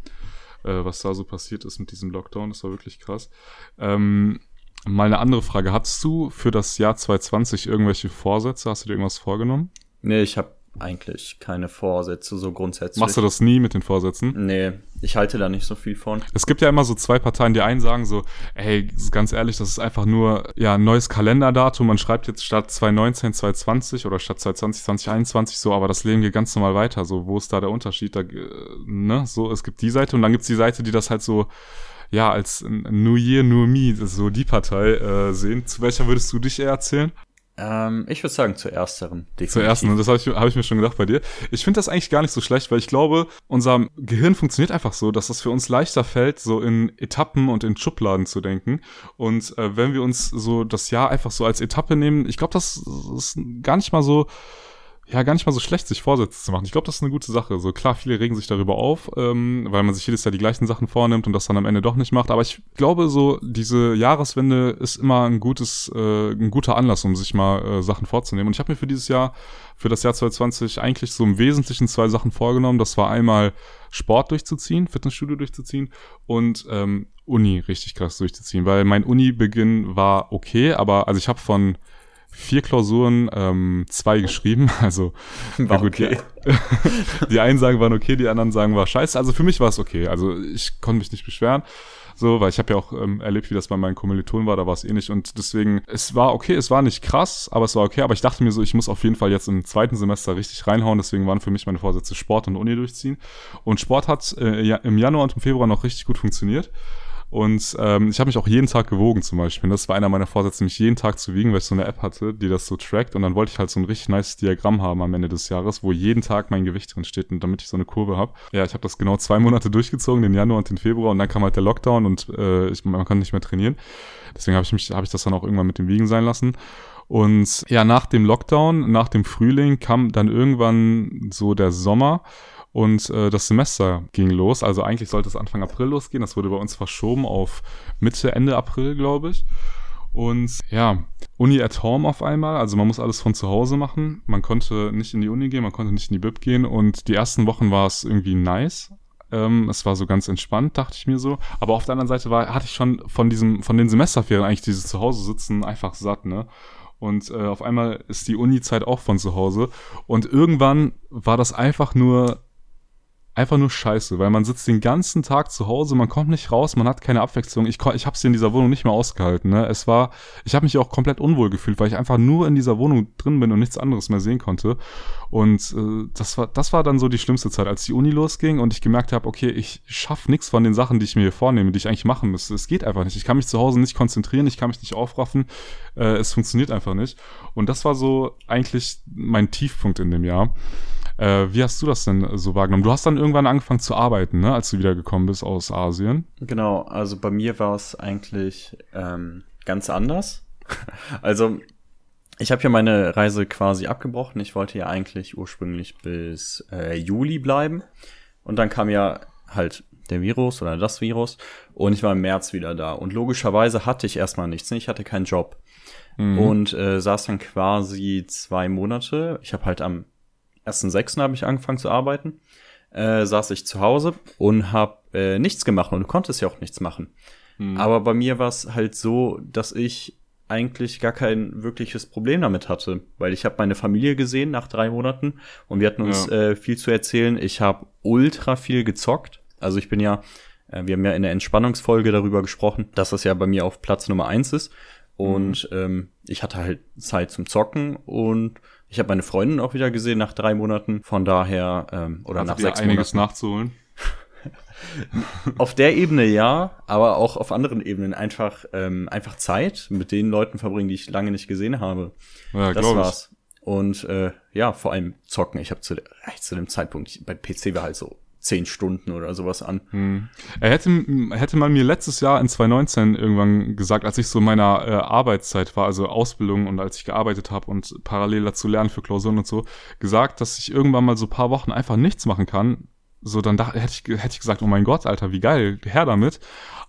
S1: äh, was da so passiert ist mit diesem Lockdown. Das war wirklich krass. Ähm, mal eine andere Frage. Hattest du für das Jahr 2020 irgendwelche Vorsätze? Hast du dir irgendwas vorgenommen?
S2: Nee, ich habe eigentlich keine Vorsätze so grundsätzlich.
S1: Machst du das nie mit den Vorsätzen?
S2: Nee, ich halte da nicht so viel von.
S1: Es gibt ja immer so zwei Parteien, die einen sagen so, ey, ganz ehrlich, das ist einfach nur ja ein neues Kalenderdatum. Man schreibt jetzt statt 2019 2020 oder statt 2020 2021 so, aber das Leben geht ganz normal weiter. So, wo ist da der Unterschied? Da, äh, ne, so, es gibt die Seite und dann gibt's die Seite, die das halt so ja, als New Year, New Me, so die Partei äh, sehen. Zu welcher würdest du dich eher erzählen?
S2: Ähm, ich würde sagen zur ersteren.
S1: Definitiv. Zur ersten, und das habe ich, hab ich mir schon gedacht bei dir. Ich finde das eigentlich gar nicht so schlecht, weil ich glaube, unser Gehirn funktioniert einfach so, dass es für uns leichter fällt, so in Etappen und in Schubladen zu denken. Und äh, wenn wir uns so das Jahr einfach so als Etappe nehmen, ich glaube, das ist gar nicht mal so ja gar nicht mal so schlecht, sich Vorsätze zu machen. Ich glaube, das ist eine gute Sache. So klar, viele regen sich darüber auf, ähm, weil man sich jedes Jahr die gleichen Sachen vornimmt und das dann am Ende doch nicht macht. Aber ich glaube, so diese Jahreswende ist immer ein gutes, äh, ein guter Anlass, um sich mal äh, Sachen vorzunehmen. Und ich habe mir für dieses Jahr, für das Jahr 2020 eigentlich so im Wesentlichen zwei Sachen vorgenommen. Das war einmal Sport durchzuziehen, Fitnessstudio durchzuziehen und ähm, Uni richtig krass durchzuziehen, weil mein Uni-Beginn war okay, aber also ich habe von vier Klausuren, ähm, zwei geschrieben. Also war gut, okay. die, die einen sagen waren okay, die anderen sagen war scheiße. Also für mich war es okay. Also ich konnte mich nicht beschweren. So, weil ich habe ja auch ähm, erlebt, wie das bei meinen Kommilitonen war, da war es ähnlich. Und deswegen, es war okay, es war nicht krass, aber es war okay. Aber ich dachte mir so, ich muss auf jeden Fall jetzt im zweiten Semester richtig reinhauen. Deswegen waren für mich meine Vorsätze Sport und Uni durchziehen. Und Sport hat äh, im Januar und im Februar noch richtig gut funktioniert. Und ähm, ich habe mich auch jeden Tag gewogen zum Beispiel. Das war einer meiner Vorsätze, mich jeden Tag zu wiegen, weil ich so eine App hatte, die das so trackt. Und dann wollte ich halt so ein richtig nice Diagramm haben am Ende des Jahres, wo jeden Tag mein Gewicht drin steht und damit ich so eine Kurve habe. Ja, ich habe das genau zwei Monate durchgezogen, den Januar und den Februar. Und dann kam halt der Lockdown und äh, ich, man konnte nicht mehr trainieren. Deswegen habe ich mich, habe ich das dann auch irgendwann mit dem Wiegen sein lassen. Und ja, nach dem Lockdown, nach dem Frühling kam dann irgendwann so der Sommer und äh, das Semester ging los. Also eigentlich sollte es Anfang April losgehen. Das wurde bei uns verschoben auf Mitte, Ende April, glaube ich. Und ja, Uni at home auf einmal. Also man muss alles von zu Hause machen. Man konnte nicht in die Uni gehen, man konnte nicht in die Bib gehen. Und die ersten Wochen war es irgendwie nice. Ähm, es war so ganz entspannt, dachte ich mir so. Aber auf der anderen Seite war, hatte ich schon von diesem, von den Semesterferien eigentlich dieses Zuhause sitzen einfach satt, ne? Und äh, auf einmal ist die Uni-Zeit auch von zu Hause. Und irgendwann war das einfach nur einfach nur scheiße, weil man sitzt den ganzen Tag zu Hause, man kommt nicht raus, man hat keine Abwechslung. Ich, ich habe es in dieser Wohnung nicht mehr ausgehalten. Ne? Es war, ich habe mich auch komplett unwohl gefühlt, weil ich einfach nur in dieser Wohnung drin bin und nichts anderes mehr sehen konnte. Und äh, das war, das war dann so die schlimmste Zeit, als die Uni losging und ich gemerkt habe, okay, ich schaffe nichts von den Sachen, die ich mir hier vornehme, die ich eigentlich machen müsste. Es geht einfach nicht. Ich kann mich zu Hause nicht konzentrieren, ich kann mich nicht aufraffen. Äh, es funktioniert einfach nicht. Und das war so eigentlich mein Tiefpunkt in dem Jahr. Äh, wie hast du das denn so wahrgenommen? Du hast dann irgendwann angefangen zu arbeiten, ne, als du wiedergekommen bist aus Asien.
S2: Genau, also bei mir war es eigentlich ähm, ganz anders. also ich habe ja meine Reise quasi abgebrochen. Ich wollte ja eigentlich ursprünglich bis äh, Juli bleiben. Und dann kam ja halt der Virus oder das Virus. Und ich war im März wieder da. Und logischerweise hatte ich erstmal nichts. Ne? Ich hatte keinen Job. Mhm. Und äh, saß dann quasi zwei Monate. Ich habe halt am 1.6. habe ich angefangen zu arbeiten, äh, saß ich zu Hause und habe äh, nichts gemacht und konnte es ja auch nichts machen. Mhm. Aber bei mir war es halt so, dass ich eigentlich gar kein wirkliches Problem damit hatte, weil ich habe meine Familie gesehen nach drei Monaten und wir hatten uns ja. äh, viel zu erzählen. Ich habe ultra viel gezockt. Also ich bin ja, äh, wir haben ja in der Entspannungsfolge darüber gesprochen, dass das ja bei mir auf Platz Nummer eins ist. Und mhm. ähm, ich hatte halt Zeit zum Zocken und ich habe meine Freundin auch wieder gesehen nach drei Monaten. Von daher, ähm, oder
S1: also
S2: nach sechs
S1: einiges
S2: Monaten.
S1: nachzuholen.
S2: auf der Ebene ja, aber auch auf anderen Ebenen einfach, ähm, einfach Zeit mit den Leuten verbringen, die ich lange nicht gesehen habe.
S1: Ja, das war's.
S2: Ich. Und äh, ja, vor allem zocken. Ich habe zu, zu dem Zeitpunkt, bei PC war halt so zehn Stunden oder sowas an. Hm.
S1: Er hätte, hätte man mir letztes Jahr in 2019 irgendwann gesagt, als ich so in meiner äh, Arbeitszeit war, also Ausbildung und als ich gearbeitet habe und parallel dazu lernen für Klausuren und so, gesagt, dass ich irgendwann mal so paar Wochen einfach nichts machen kann, so, dann dachte, hätte ich, hätte ich gesagt, oh mein Gott, Alter, wie geil, her damit.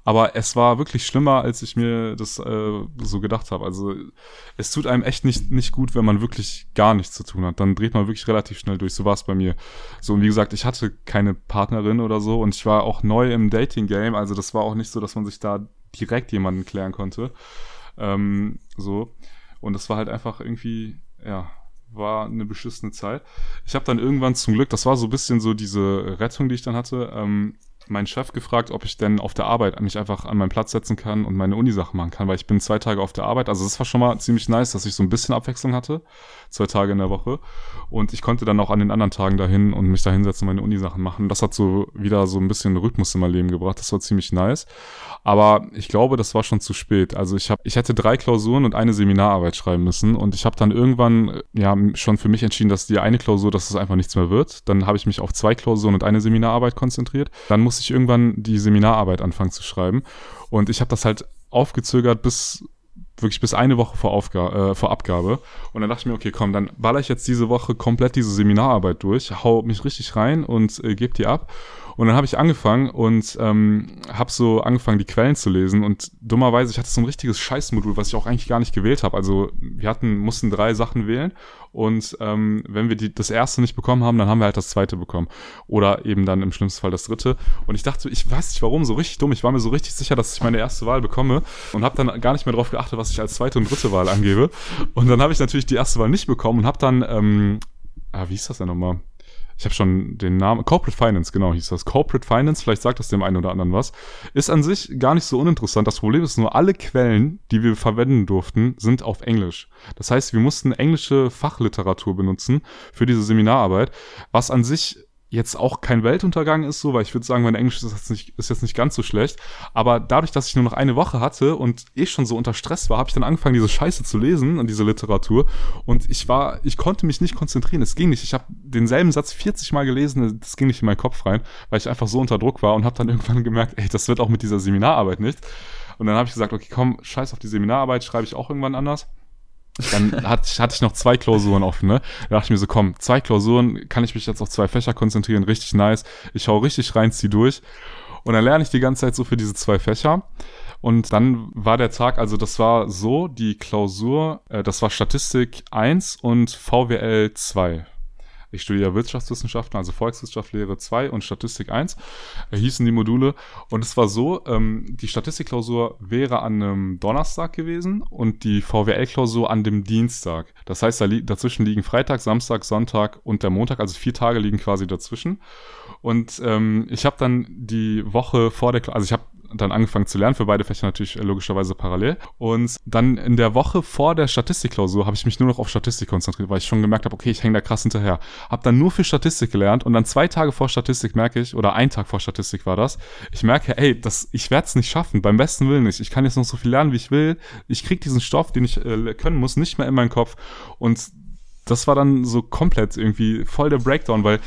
S1: Aber es war wirklich schlimmer, als ich mir das äh, so gedacht habe. Also es tut einem echt nicht, nicht gut, wenn man wirklich gar nichts zu tun hat. Dann dreht man wirklich relativ schnell durch. So war es bei mir. So, und wie gesagt, ich hatte keine Partnerin oder so und ich war auch neu im Dating-Game. Also das war auch nicht so, dass man sich da direkt jemanden klären konnte. Ähm, so. Und das war halt einfach irgendwie, ja, war eine beschissene Zeit. Ich habe dann irgendwann zum Glück, das war so ein bisschen so diese Rettung, die ich dann hatte, ähm, meinen Chef gefragt, ob ich denn auf der Arbeit mich einfach an meinen Platz setzen kann und meine Uni-Sachen machen kann, weil ich bin zwei Tage auf der Arbeit. Also das war schon mal ziemlich nice, dass ich so ein bisschen Abwechslung hatte, zwei Tage in der Woche. Und ich konnte dann auch an den anderen Tagen dahin und mich da hinsetzen und meine Uni-Sachen machen. Das hat so wieder so ein bisschen Rhythmus in mein Leben gebracht. Das war ziemlich nice. Aber ich glaube, das war schon zu spät. Also ich habe, ich hätte drei Klausuren und eine Seminararbeit schreiben müssen und ich habe dann irgendwann ja schon für mich entschieden, dass die eine Klausur, dass es einfach nichts mehr wird. Dann habe ich mich auf zwei Klausuren und eine Seminararbeit konzentriert. Dann musste ich irgendwann die Seminararbeit anfangen zu schreiben und ich habe das halt aufgezögert bis wirklich bis eine Woche vor, Aufga äh, vor Abgabe. Und dann dachte ich mir, okay, komm, dann baller ich jetzt diese Woche komplett diese Seminararbeit durch, hau mich richtig rein und äh, gebe die ab. Und dann habe ich angefangen und ähm, habe so angefangen, die Quellen zu lesen. Und dummerweise, ich hatte so ein richtiges Scheißmodul, was ich auch eigentlich gar nicht gewählt habe. Also wir hatten, mussten drei Sachen wählen. Und ähm, wenn wir die, das erste nicht bekommen haben, dann haben wir halt das zweite bekommen. Oder eben dann im schlimmsten Fall das dritte. Und ich dachte, ich weiß nicht warum, so richtig dumm. Ich war mir so richtig sicher, dass ich meine erste Wahl bekomme und habe dann gar nicht mehr darauf geachtet, was ich als zweite und dritte Wahl angebe. Und dann habe ich natürlich die erste Wahl nicht bekommen und habe dann, ähm, ah, wie ist das denn nochmal? Ich habe schon den Namen, Corporate Finance, genau hieß das. Corporate Finance, vielleicht sagt das dem einen oder anderen was, ist an sich gar nicht so uninteressant. Das Problem ist nur, alle Quellen, die wir verwenden durften, sind auf Englisch. Das heißt, wir mussten englische Fachliteratur benutzen für diese Seminararbeit, was an sich jetzt auch kein Weltuntergang ist, so, weil ich würde sagen, mein Englisch ist jetzt, nicht, ist jetzt nicht ganz so schlecht. Aber dadurch, dass ich nur noch eine Woche hatte und eh schon so unter Stress war, habe ich dann angefangen, diese Scheiße zu lesen und diese Literatur. Und ich war, ich konnte mich nicht konzentrieren. Es ging nicht. Ich habe denselben Satz 40 Mal gelesen, das ging nicht in meinen Kopf rein, weil ich einfach so unter Druck war und habe dann irgendwann gemerkt, ey, das wird auch mit dieser Seminararbeit nicht. Und dann habe ich gesagt, okay, komm, scheiß auf die Seminararbeit, schreibe ich auch irgendwann anders. Dann hatte, hatte ich noch zwei Klausuren offen, ne? Da dachte ich mir so, komm, zwei Klausuren, kann ich mich jetzt auf zwei Fächer konzentrieren, richtig nice. Ich hau richtig rein, zieh durch. Und dann lerne ich die ganze Zeit so für diese zwei Fächer. Und dann war der Tag, also das war so, die Klausur, äh, das war Statistik 1 und VWL 2 ich studiere Wirtschaftswissenschaften, also Volkswirtschaftslehre 2 und Statistik 1, äh, hießen die Module. Und es war so, ähm, die Statistikklausur wäre an einem Donnerstag gewesen und die VWL-Klausur an dem Dienstag. Das heißt, da li dazwischen liegen Freitag, Samstag, Sonntag und der Montag, also vier Tage liegen quasi dazwischen. Und ähm, ich habe dann die Woche vor der, also ich habe dann angefangen zu lernen, für beide Fächer natürlich äh, logischerweise parallel. Und dann in der Woche vor der Statistikklausur habe ich mich nur noch auf Statistik konzentriert, weil ich schon gemerkt habe, okay, ich hänge da krass hinterher. Habe dann nur für Statistik gelernt und dann zwei Tage vor Statistik merke ich, oder ein Tag vor Statistik war das, ich merke, ey, das, ich werde es nicht schaffen, beim besten Willen nicht. Ich kann jetzt noch so viel lernen, wie ich will. Ich kriege diesen Stoff, den ich äh, können muss, nicht mehr in meinen Kopf. Und das war dann so komplett irgendwie voll der Breakdown, weil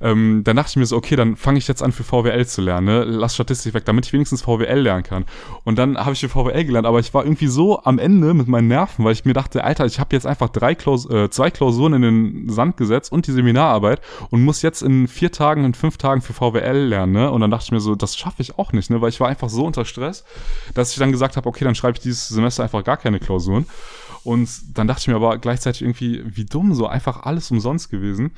S1: ähm, dann dachte ich mir so, okay, dann fange ich jetzt an für VWL zu lernen, ne? lass Statistik weg, damit ich wenigstens VWL lernen kann. Und dann habe ich für VWL gelernt, aber ich war irgendwie so am Ende mit meinen Nerven, weil ich mir dachte, Alter, ich habe jetzt einfach drei Klaus äh, zwei Klausuren in den Sand gesetzt und die Seminararbeit und muss jetzt in vier Tagen, in fünf Tagen für VWL lernen. Ne? Und dann dachte ich mir so, das schaffe ich auch nicht, ne? weil ich war einfach so unter Stress, dass ich dann gesagt habe, okay, dann schreibe ich dieses Semester einfach gar keine Klausuren. Und dann dachte ich mir aber gleichzeitig irgendwie, wie dumm, so einfach alles umsonst gewesen.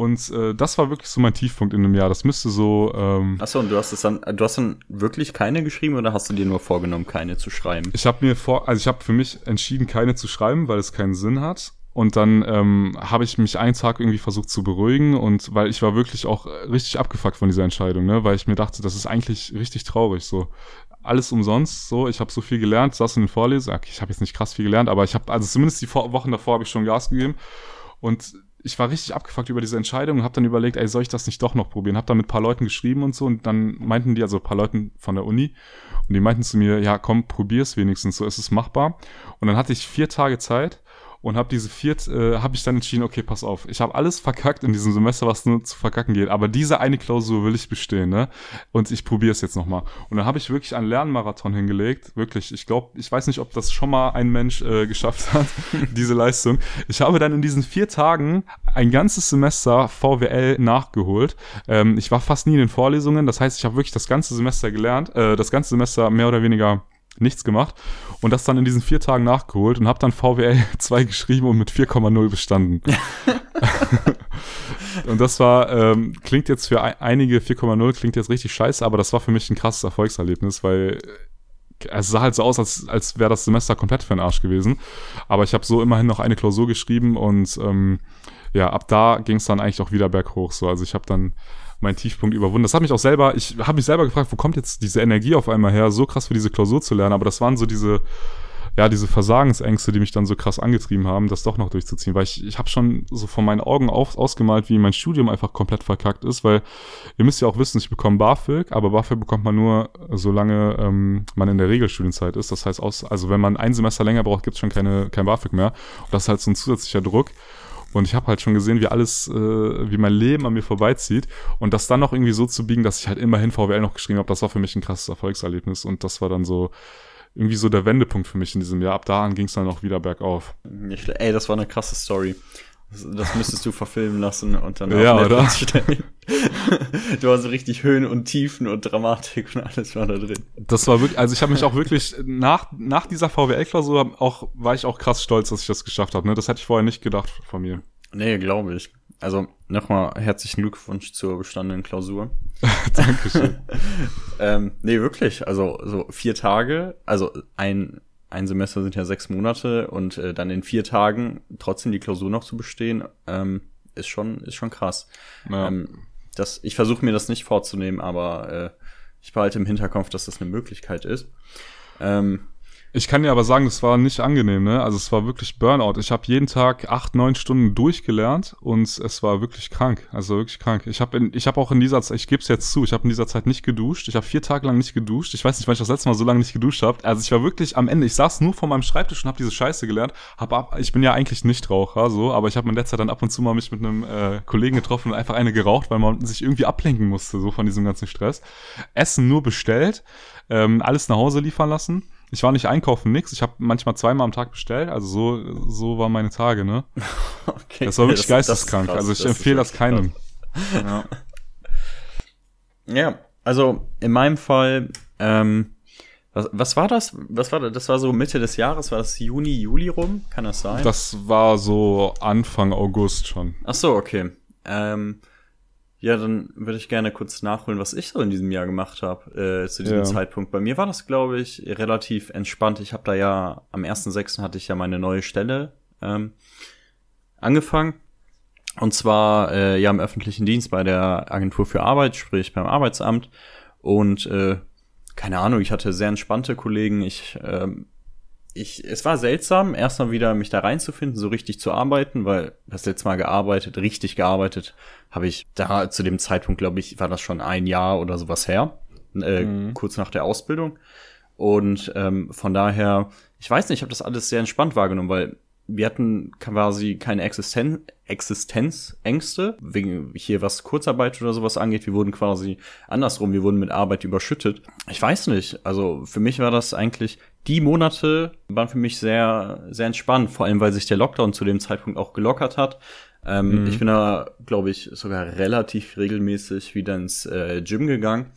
S1: Und äh, das war wirklich so mein Tiefpunkt in dem Jahr. Das müsste so. Ähm,
S2: Achso, und du hast es dann, du hast dann wirklich keine geschrieben oder hast du dir nur vorgenommen, keine zu schreiben?
S1: Ich habe mir vor, also ich habe für mich entschieden, keine zu schreiben, weil es keinen Sinn hat. Und dann ähm, habe ich mich einen Tag irgendwie versucht zu beruhigen und weil ich war wirklich auch richtig abgefuckt von dieser Entscheidung, ne? Weil ich mir dachte, das ist eigentlich richtig traurig. So alles umsonst. So, ich habe so viel gelernt, saß in den Vorlesungen. Okay, ich habe jetzt nicht krass viel gelernt, aber ich habe also zumindest die Wochen davor habe ich schon Gas gegeben und ich war richtig abgefuckt über diese Entscheidung und habe dann überlegt, ey, soll ich das nicht doch noch probieren? Habe dann mit paar Leuten geschrieben und so und dann meinten die, also paar Leuten von der Uni, und die meinten zu mir, ja, komm, probier's wenigstens, so ist es machbar. Und dann hatte ich vier Tage Zeit und habe diese viert, äh, habe ich dann entschieden, okay, pass auf, ich habe alles verkackt in diesem Semester, was nur zu verkacken geht, aber diese eine Klausur will ich bestehen, ne? Und ich probiere es jetzt nochmal. Und dann habe ich wirklich einen Lernmarathon hingelegt, wirklich. Ich glaube, ich weiß nicht, ob das schon mal ein Mensch äh, geschafft hat, diese Leistung. Ich habe dann in diesen vier Tagen ein ganzes Semester VWL nachgeholt. Ähm, ich war fast nie in den Vorlesungen, das heißt, ich habe wirklich das ganze Semester gelernt, äh, das ganze Semester mehr oder weniger nichts gemacht und das dann in diesen vier Tagen nachgeholt und habe dann VWL 2 geschrieben und mit 4,0 bestanden. und das war, ähm, klingt jetzt für einige 4,0 klingt jetzt richtig scheiße, aber das war für mich ein krasses Erfolgserlebnis, weil äh, es sah halt so aus, als, als wäre das Semester komplett für den Arsch gewesen. Aber ich habe so immerhin noch eine Klausur geschrieben und ähm, ja, ab da ging es dann eigentlich auch wieder berghoch. So, also ich habe dann meinen Tiefpunkt überwunden. Das hat mich auch selber, ich habe mich selber gefragt, wo kommt jetzt diese Energie auf einmal her, so krass für diese Klausur zu lernen. Aber das waren so diese, ja, diese Versagensängste, die mich dann so krass angetrieben haben, das doch noch durchzuziehen. Weil ich, ich habe schon so vor meinen Augen auf, ausgemalt, wie mein Studium einfach komplett verkackt ist, weil ihr müsst ja auch wissen, ich bekomme BAföG, aber BAföG bekommt man nur, solange ähm, man in der Regelstudienzeit ist. Das heißt, aus, also wenn man ein Semester länger braucht, gibt es schon keine, kein BAföG mehr. Und das ist halt so ein zusätzlicher Druck. Und ich habe halt schon gesehen, wie alles, äh, wie mein Leben an mir vorbeizieht. Und das dann noch irgendwie so zu biegen, dass ich halt immerhin VWL noch geschrieben habe, das war für mich ein krasses Erfolgserlebnis. Und das war dann so irgendwie so der Wendepunkt für mich in diesem Jahr. Ab da an ging es dann auch wieder bergauf.
S2: Ey, das war eine krasse Story. Das, müsstest du verfilmen lassen und dann
S1: ja, oder?
S2: stellen. du hast so richtig Höhen und Tiefen und Dramatik und alles war da drin.
S1: Das war wirklich, also ich habe mich auch wirklich nach nach dieser VWL-Klausur auch war ich auch krass stolz, dass ich das geschafft habe. Ne? Das hätte ich vorher nicht gedacht von mir.
S2: Nee, glaube ich. Also nochmal herzlichen Glückwunsch zur bestandenen Klausur.
S1: Dankeschön.
S2: ähm, nee, wirklich. Also so vier Tage, also ein ein Semester sind ja sechs Monate und äh, dann in vier Tagen trotzdem die Klausur noch zu bestehen, ähm, ist schon, ist schon krass. Ja. Ähm, das, ich versuche mir das nicht vorzunehmen, aber äh, ich behalte im Hinterkopf, dass das eine Möglichkeit ist. Ähm,
S1: ich kann dir aber sagen, das war nicht angenehm, ne? Also es war wirklich Burnout. Ich habe jeden Tag acht, neun Stunden durchgelernt und es war wirklich krank. Also wirklich krank. Ich habe ich hab auch in dieser Zeit, ich gebe es jetzt zu, ich habe in dieser Zeit nicht geduscht. Ich habe vier Tage lang nicht geduscht. Ich weiß nicht, wann ich das letzte Mal so lange nicht geduscht habe. Also ich war wirklich am Ende. Ich saß nur vor meinem Schreibtisch und habe diese Scheiße gelernt. Hab ab, ich bin ja eigentlich nicht Raucher, so, aber ich habe in der Zeit dann ab und zu mal mich mit einem äh, Kollegen getroffen und einfach eine geraucht, weil man sich irgendwie ablenken musste, so von diesem ganzen Stress. Essen nur bestellt, ähm, alles nach Hause liefern lassen ich war nicht einkaufen, nix. Ich habe manchmal zweimal am Tag bestellt. Also so, so waren meine Tage, ne? okay. Das war wirklich das, geisteskrank. Das also ich empfehle das keinem.
S2: ja. ja, also in meinem Fall, ähm, was, was war das? Was war das? Das war so Mitte des Jahres, war das Juni, Juli rum? Kann das sein?
S1: Das war so Anfang August schon.
S2: Ach so, okay. Ähm, ja, dann würde ich gerne kurz nachholen, was ich so in diesem Jahr gemacht habe, äh, zu diesem ja. Zeitpunkt. Bei mir war das, glaube ich, relativ entspannt. Ich habe da ja, am 1.6. hatte ich ja meine neue Stelle ähm, angefangen. Und zwar äh, ja im öffentlichen Dienst bei der Agentur für Arbeit, sprich beim Arbeitsamt. Und äh, keine Ahnung, ich hatte sehr entspannte Kollegen. Ich ähm, ich, es war seltsam, erstmal wieder mich da reinzufinden, so richtig zu arbeiten, weil das letzte Mal gearbeitet, richtig gearbeitet, habe ich da zu dem Zeitpunkt, glaube ich, war das schon ein Jahr oder sowas her, äh, mhm. kurz nach der Ausbildung. Und ähm, von daher, ich weiß nicht, ich habe das alles sehr entspannt wahrgenommen, weil wir hatten quasi keine Existen Existenzängste, wegen hier was Kurzarbeit oder sowas angeht. Wir wurden quasi andersrum, wir wurden mit Arbeit überschüttet. Ich weiß nicht, also für mich war das eigentlich, die Monate waren für mich sehr, sehr entspannt, vor allem weil sich der Lockdown zu dem Zeitpunkt auch gelockert hat. Ähm, mhm. Ich bin da, glaube ich, sogar relativ regelmäßig wieder ins äh, Gym gegangen.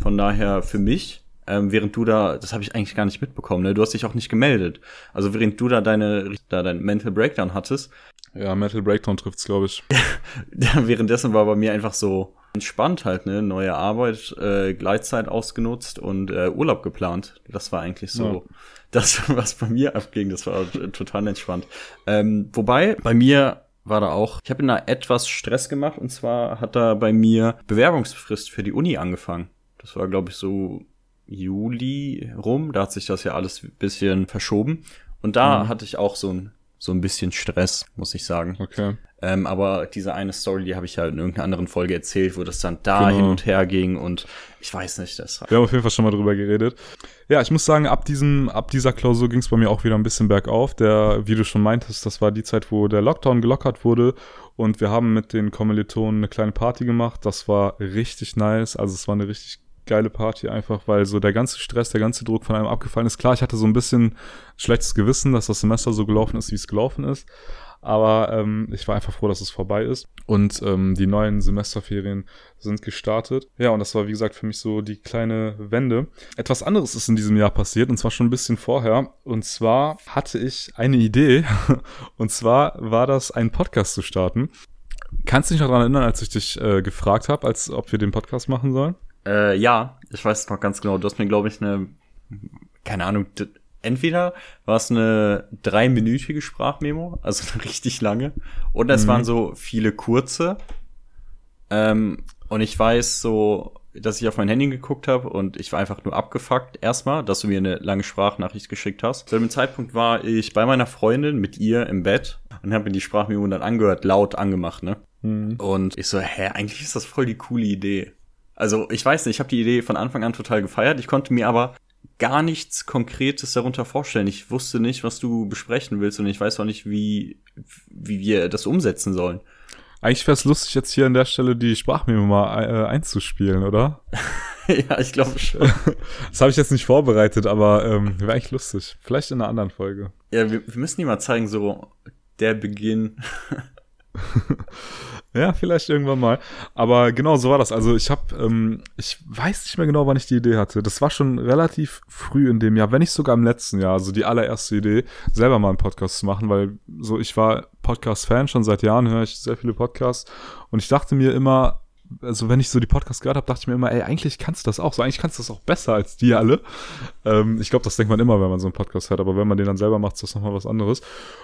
S2: Von daher für mich ähm, während du da, das habe ich eigentlich gar nicht mitbekommen, ne? Du hast dich auch nicht gemeldet. Also während du da deine, da dein Mental Breakdown hattest.
S1: Ja, Mental Breakdown trifft's, glaube ich.
S2: währenddessen war bei mir einfach so entspannt halt, ne? Neue Arbeit, äh, Gleitzeit ausgenutzt und äh, Urlaub geplant. Das war eigentlich so. Ja. Das, was bei mir abging, das war total entspannt. Ähm, wobei, bei mir war da auch, ich habe in da etwas Stress gemacht und zwar hat da bei mir Bewerbungsfrist für die Uni angefangen. Das war, glaube ich, so Juli rum. Da hat sich das ja alles ein bisschen verschoben. Und da mhm. hatte ich auch so ein, so ein bisschen Stress, muss ich sagen.
S1: Okay.
S2: Ähm, aber diese eine Story, die habe ich ja in irgendeiner anderen Folge erzählt, wo das dann da
S1: Genau.
S2: hin und her ging und ich weiß nicht, das
S1: Wir haben auf jeden Fall schon mal drüber geredet. Ja, ich muss sagen, ab diesem, ab dieser Klausur ging es bei mir auch wieder ein bisschen bergauf. Der, wie du schon meintest, das war die Zeit, wo der Lockdown gelockert wurde und wir haben mit den Kommilitonen eine kleine Party gemacht. Das war richtig nice. Also es war eine richtig geile Party einfach, weil so der ganze Stress, der ganze Druck von einem abgefallen ist. Klar, ich hatte so ein bisschen schlechtes Gewissen, dass das Semester so gelaufen ist, wie es gelaufen ist. Aber ähm, ich war einfach froh, dass es vorbei ist. Und ähm, die neuen Semesterferien sind gestartet. Ja, und das war, wie gesagt, für mich so die kleine Wende. Etwas anderes ist in diesem Jahr passiert, und zwar schon ein bisschen vorher. Und zwar hatte ich eine Idee. Und zwar war das, einen Podcast zu starten. Kannst du dich noch daran erinnern, als ich dich äh, gefragt habe, als ob wir den Podcast machen sollen?
S2: Äh, ja, ich weiß es noch ganz genau. Du hast mir, glaube ich, eine, keine Ahnung, entweder war es eine dreiminütige Sprachmemo, also eine richtig lange, oder es
S1: Mhm.
S2: waren so viele kurze. Ähm, und ich weiß so, dass ich auf mein Handy geguckt habe und ich war einfach nur abgefuckt erstmal, dass du mir eine lange Sprachnachricht geschickt hast. Zu dem Zeitpunkt war ich bei meiner Freundin mit ihr im Bett und habe mir die Sprachmemo dann angehört, laut angemacht, ne? Und ich so, hä, eigentlich ist das voll die coole Idee. Also ich weiß nicht, ich habe die Idee von Anfang an total gefeiert. Ich konnte mir aber gar nichts Konkretes darunter vorstellen. Ich wusste nicht, was du besprechen willst und ich weiß auch nicht, wie, wie wir das umsetzen sollen.
S1: Eigentlich wäre es lustig, jetzt hier an der Stelle die Sprachmemo mal äh, einzuspielen, oder?
S2: ja, ich glaube schon.
S1: Das habe ich jetzt nicht vorbereitet, aber ähm, wäre eigentlich lustig. Vielleicht in einer anderen Folge.
S2: Ja, wir, wir müssen die mal zeigen, so der Beginn.
S1: Ja, vielleicht irgendwann mal. Aber genau so war das. Also ich habe, ähm, ich weiß nicht mehr genau, wann ich die Idee hatte. Das war schon relativ früh in dem Jahr, wenn nicht sogar im letzten Jahr. Also die allererste Idee, selber mal einen Podcast zu machen, weil so ich war Podcast-Fan schon seit Jahren, höre ich sehr viele Podcasts und ich dachte mir immer, also wenn ich so die Podcasts gehört habe, dachte ich mir immer, ey, eigentlich kannst du das auch so, eigentlich kannst du das auch besser als die alle. Ähm, ich glaube, das denkt man immer, wenn man so einen Podcast hört, aber wenn man den dann selber macht, ist das nochmal was anderes.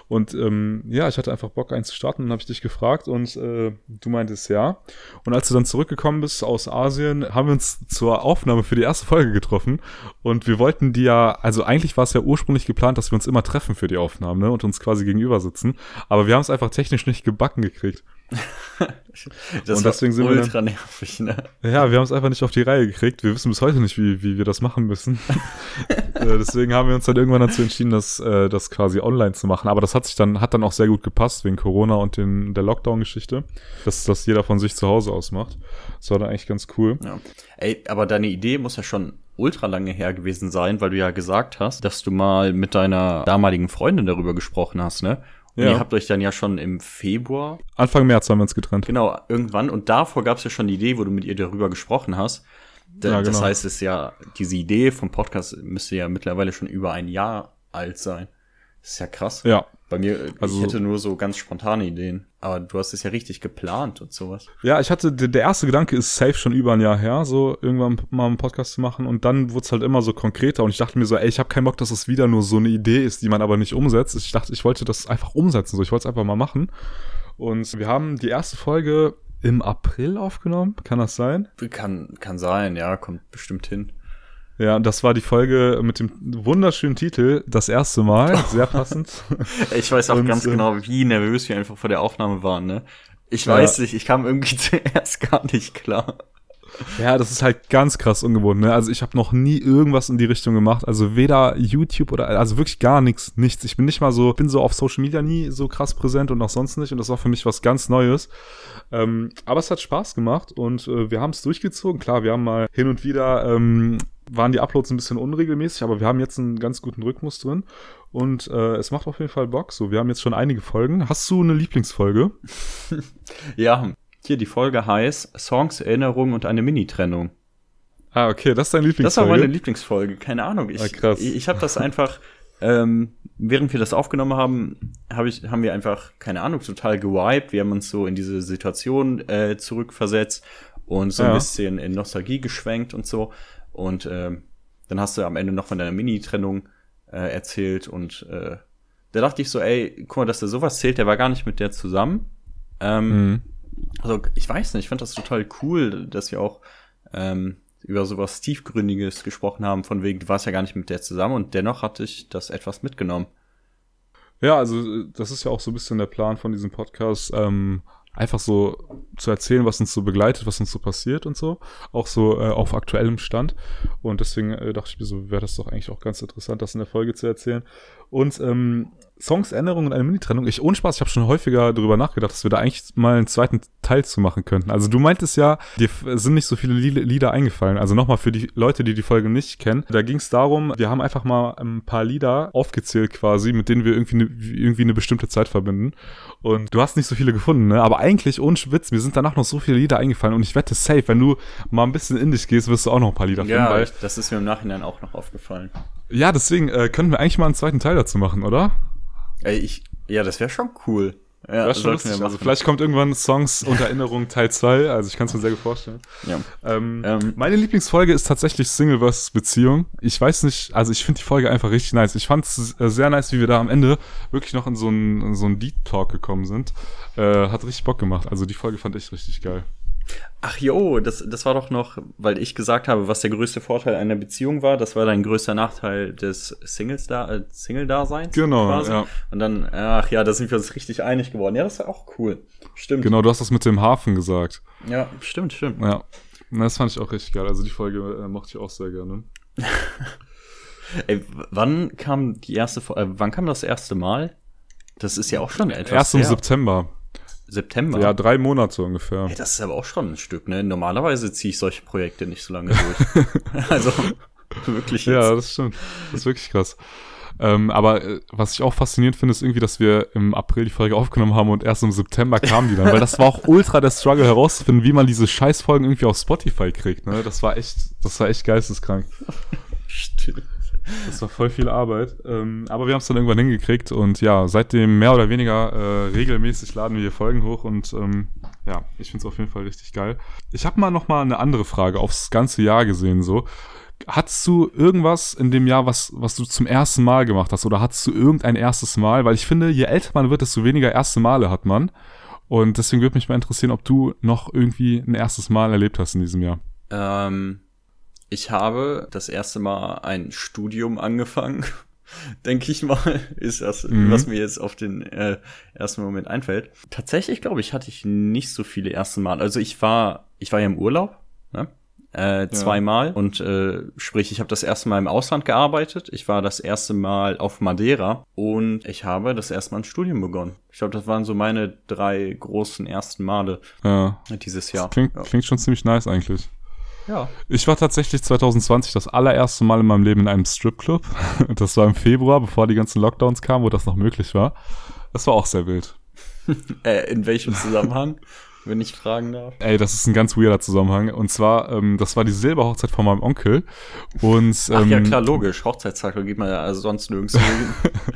S1: Und ähm, ja, ich hatte einfach Bock, einen zu starten und habe ich dich gefragt und äh, du meintest ja. Und als du dann zurückgekommen bist aus Asien, haben wir uns zur Aufnahme für die erste Folge getroffen und wir wollten die ja, also eigentlich war es ja ursprünglich geplant, dass wir uns immer treffen für die Aufnahmen ne, und uns quasi gegenüber sitzen, aber wir haben es einfach technisch nicht gebacken gekriegt.
S2: Das
S1: Und deswegen sind
S2: war
S1: wir
S2: ultra nervig, ne?
S1: Ja, wir haben es einfach nicht auf die Reihe gekriegt. Wir wissen bis heute nicht, wie, wie wir das machen müssen. äh, deswegen haben wir uns dann irgendwann dazu entschieden, das, äh, das quasi online zu machen. Aber das hat sich dann, hat dann auch sehr gut gepasst wegen Corona und den, der Lockdown-Geschichte, dass das jeder von sich zu Hause aus macht. Das war dann eigentlich ganz cool.
S2: Ja. Ey, aber deine Idee muss ja schon ultra lange her gewesen sein, weil du ja gesagt hast, dass du mal mit deiner damaligen Freundin darüber gesprochen hast, ne? Und
S1: Ja.
S2: ihr habt euch dann ja schon im Februar,
S1: Anfang März haben wir uns getrennt.
S2: genau, irgendwann, und davor gab es ja schon die Idee, wo du mit ihr darüber gesprochen hast. D
S1: Ja,
S2: Das
S1: genau.
S2: heißt, es ist ja, diese Idee vom Podcast müsste ja mittlerweile schon über ein Jahr alt sein. Das ist ja krass.
S1: Ja.
S2: Bei mir,
S1: Also-
S2: ich hätte nur so ganz spontane Ideen. Aber du hast es ja richtig geplant und sowas.
S1: Ja, ich hatte, der erste Gedanke ist safe schon über ein Jahr her, so irgendwann mal einen Podcast zu machen und dann wurde es halt immer so konkreter und ich dachte mir so, ey, ich habe keinen Bock, dass es wieder nur so eine Idee ist, die man aber nicht umsetzt. Ich dachte, ich wollte das einfach umsetzen, so ich wollte es einfach mal machen. Und wir haben die erste Folge im April aufgenommen, kann das sein?
S2: Kann, kann sein, ja, kommt bestimmt hin.
S1: Ja, und das war die Folge mit dem wunderschönen Titel, das erste Mal, sehr passend.
S2: Ich weiß auch
S1: Und,
S2: ganz
S1: äh,
S2: genau, wie nervös wir einfach vor der Aufnahme waren, ne? Ich
S1: Ja.
S2: weiß nicht, ich kam irgendwie zuerst gar nicht klar.
S1: Ja, das ist halt ganz krass ungewohnt, ne? Also ich habe noch nie irgendwas in die Richtung gemacht. Also weder YouTube oder also wirklich gar nichts, nichts. Ich bin nicht mal so, bin so auf Social Media nie so krass präsent und auch sonst nicht. Und das war für mich was ganz Neues. Ähm, aber es hat Spaß gemacht und äh, wir haben es durchgezogen. Klar, wir haben mal hin und wieder ähm, waren die Uploads ein bisschen unregelmäßig, aber wir haben jetzt einen ganz guten Rhythmus drin und äh, es macht auf jeden Fall Bock. So, wir haben jetzt schon einige Folgen. Hast du eine Lieblingsfolge?
S2: Ja, hier die Folge heißt Songs, Erinnerungen und eine Mini-Trennung.
S1: Ah, okay, das ist deine
S2: Das
S1: Lieblingsfolge.
S2: war meine Lieblingsfolge, keine Ahnung. Ich,
S1: Ah, krass.
S2: ich, ich habe das einfach, ähm, während wir das aufgenommen haben, hab ich, haben wir einfach, keine Ahnung, total gewiped. Wir haben uns so in diese Situation äh, zurückversetzt und so ein
S1: Ja.
S2: bisschen in Nostalgie geschwenkt und so. Und ähm, dann hast du am Ende noch von deiner Mini-Trennung äh, erzählt und äh, da dachte ich so, ey, guck mal, dass der sowas zählt, der war gar nicht mit der zusammen. Ähm,
S1: Mhm.
S2: also ich weiß nicht, ich fand das total cool, dass wir auch ähm, über sowas Tiefgründiges gesprochen haben, von wegen, du warst ja gar nicht mit der zusammen und dennoch hatte ich das etwas mitgenommen.
S1: Ja, also das ist ja auch so ein bisschen der Plan von diesem Podcast, ähm, einfach so zu erzählen, was uns so begleitet, was uns so passiert und so, auch so äh, auf aktuellem Stand. Und deswegen äh, dachte ich mir so, wäre das doch eigentlich auch ganz interessant, das in der Folge zu erzählen. Und ähm, Songs, Änderungen und eine Mini-Trennung. Ich, ohne Spaß, ich habe schon häufiger darüber nachgedacht, dass wir da eigentlich mal einen zweiten Teil zu machen könnten. Also du meintest ja, dir sind nicht so viele Lieder eingefallen. Also nochmal für die Leute, die die Folge nicht kennen. Da ging es darum, wir haben einfach mal ein paar Lieder aufgezählt quasi, mit denen wir irgendwie eine, irgendwie eine bestimmte Zeit verbinden. Und du hast nicht so viele gefunden, ne? Aber eigentlich, ohne Witz, mir sind danach noch so viele Lieder eingefallen. Und ich wette safe, wenn du mal ein bisschen in dich gehst, wirst du auch noch ein paar Lieder
S2: finden. Ja, das ist mir im Nachhinein auch noch aufgefallen.
S1: Ja, deswegen äh, könnten wir eigentlich mal einen zweiten Teil dazu machen, oder?
S2: Ey, ich, ja, das wäre schon cool.
S1: Ja, das schon lustig. Also vielleicht kommt irgendwann Songs unter Erinnerung Teil 2. Also ich kann es mir sehr gut vorstellen. Ja. Ähm, ähm, meine Lieblingsfolge ist tatsächlich Single vs. Beziehung. Ich weiß nicht, also ich finde die Folge einfach richtig nice. Ich fand es äh, sehr nice, wie wir da am Ende wirklich noch in so einen so Deep Talk gekommen sind. Äh, hat richtig Bock gemacht. Also die Folge fand ich richtig geil.
S2: Ach jo, das, das war doch noch, weil ich gesagt habe, was der größte Vorteil einer Beziehung war, das war dein größter Nachteil des Singles da, äh, Single-Daseins.
S1: Genau, quasi. ja.
S2: Und dann, ach ja, da sind wir uns richtig einig geworden. Ja, das ist auch cool. Stimmt.
S1: Genau, du hast das mit dem Hafen gesagt.
S2: Ja, stimmt, stimmt.
S1: Ja. Das fand ich auch richtig geil. Also die Folge äh, mochte ich auch sehr gerne.
S2: Ey, wann kam die erste, äh, wann kam das erste Mal? Das ist ja auch schon etwas.
S1: Erst im September.
S2: September.
S1: Ja, drei Monate ungefähr.
S2: Hey, das ist aber auch schon ein Stück, ne? Normalerweise ziehe ich solche Projekte nicht so lange durch. also, wirklich
S1: jetzt. Ja, das stimmt. Das ist wirklich krass. Ähm, aber äh, was ich auch faszinierend finde, ist irgendwie, dass wir im April die Folge aufgenommen haben und erst im September kamen die dann. weil das war auch ultra der Struggle herauszufinden, wie man diese Scheißfolgen irgendwie auf Spotify kriegt. Ne? Das war echt, das war echt geisteskrank. Stimmt. Das war voll viel Arbeit. Ähm, aber wir haben es dann irgendwann hingekriegt und ja, seitdem mehr oder weniger äh, regelmäßig laden wir hier Folgen hoch und ähm, ja, ich finde es auf jeden Fall richtig geil. Ich habe mal noch mal eine andere Frage aufs ganze Jahr gesehen so. Hattest du irgendwas in dem Jahr, was, was du zum ersten Mal gemacht hast? Oder hattest du irgendein erstes Mal? Weil ich finde, je älter man wird, desto weniger erste Male hat man. Und deswegen würde mich mal interessieren, ob du noch irgendwie ein erstes Mal erlebt hast in diesem Jahr.
S2: Ähm, ich habe das erste Mal ein Studium angefangen, denke ich mal, ist das, mhm. was mir jetzt auf den äh, ersten Moment einfällt. Tatsächlich, glaube ich, hatte ich nicht so viele erste Mal. Also ich war, ich war ja im Urlaub, ne? Äh, zweimal ja. und äh, sprich, ich habe das erste Mal im Ausland gearbeitet. Ich war das erste Mal auf Madeira und ich habe das erste Mal ein Studium begonnen. Ich glaube, das waren so meine drei großen ersten Male ja. dieses Jahr.
S1: Klingt,
S2: ja.
S1: klingt schon ziemlich nice eigentlich.
S2: Ja.
S1: Ich war tatsächlich 2020 das allererste Mal in meinem Leben in einem Stripclub. Das war im Februar, bevor die ganzen Lockdowns kamen, wo das noch möglich war. Das war auch sehr wild.
S2: äh, in welchem Zusammenhang? wenn ich fragen darf.
S1: Ey, das ist ein ganz weirder Zusammenhang. Und zwar, ähm, das war die Silberhochzeit von meinem Onkel. Und,
S2: Ach ja, ähm, klar, logisch. Hochzeitstag, geht man ja also sonst nirgends hin.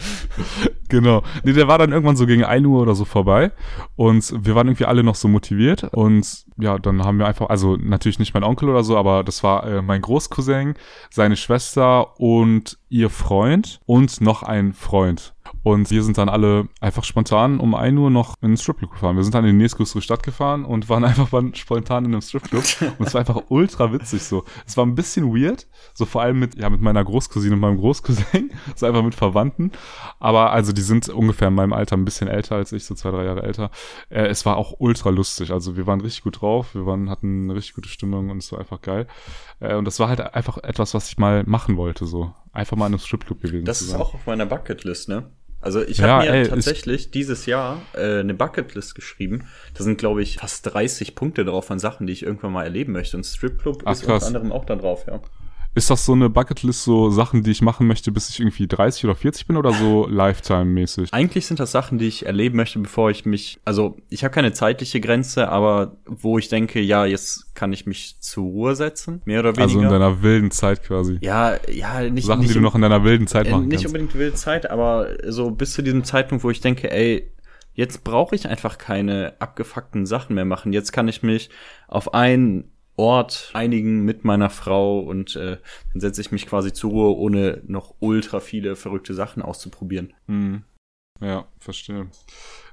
S1: genau. Nee, der war dann irgendwann so gegen 1 Uhr oder so vorbei. Und wir waren irgendwie alle noch so motiviert. Und ja, dann haben wir einfach, also natürlich nicht mein Onkel oder so, aber das war äh, mein Großcousin, seine Schwester und ihr Freund und noch ein Freund. Und wir sind dann alle einfach spontan um 1 Uhr noch in den Stripclub gefahren. Wir sind dann in die nächstgrößere Stadt gefahren und waren einfach spontan in einem Stripclub. Und es war einfach ultra witzig so. Es war ein bisschen weird, so vor allem mit, ja, mit meiner Großcousine und meinem Großcousin, so einfach mit Verwandten. Aber also die sind ungefähr in meinem Alter ein bisschen älter als ich, so zwei, drei Jahre älter. Äh, es war auch ultra lustig. Also wir waren richtig gut drauf, wir waren, hatten eine richtig gute Stimmung und es war einfach geil. Äh, und das war halt einfach etwas, was ich mal machen wollte, so. Einfach mal in einem Stripclub gewesen
S2: Das ist auch auf meiner Bucketlist, ne? Also ich habe ja, mir ey, tatsächlich dieses Jahr äh, eine Bucketlist geschrieben. Da sind, glaube ich, fast 30 Punkte drauf von Sachen, die ich irgendwann mal erleben möchte. Und Stripclub ist krass. unter anderem auch da drauf, ja.
S1: Ist das so eine Bucketlist, so Sachen, die ich machen möchte, bis ich irgendwie 30 oder 40 bin oder so Lifetime-mäßig?
S2: Eigentlich sind das Sachen, die ich erleben möchte, bevor ich mich, also ich habe keine zeitliche Grenze, aber wo ich denke, ja, jetzt kann ich mich zur Ruhe setzen, mehr oder weniger. Also
S1: in deiner wilden Zeit quasi.
S2: Ja, ja, nicht
S1: Sachen,
S2: nicht
S1: die du noch in deiner wilden Zeit machen
S2: Nicht
S1: kannst.
S2: unbedingt wilde Zeit, aber so bis zu diesem Zeitpunkt, wo ich denke, ey, jetzt brauche ich einfach keine abgefuckten Sachen mehr machen. Jetzt kann ich mich auf ein Ort einigen mit meiner Frau und äh, dann setze ich mich quasi zur Ruhe, ohne noch ultra viele verrückte Sachen auszuprobieren.
S1: Mhm. Ja, verstehe.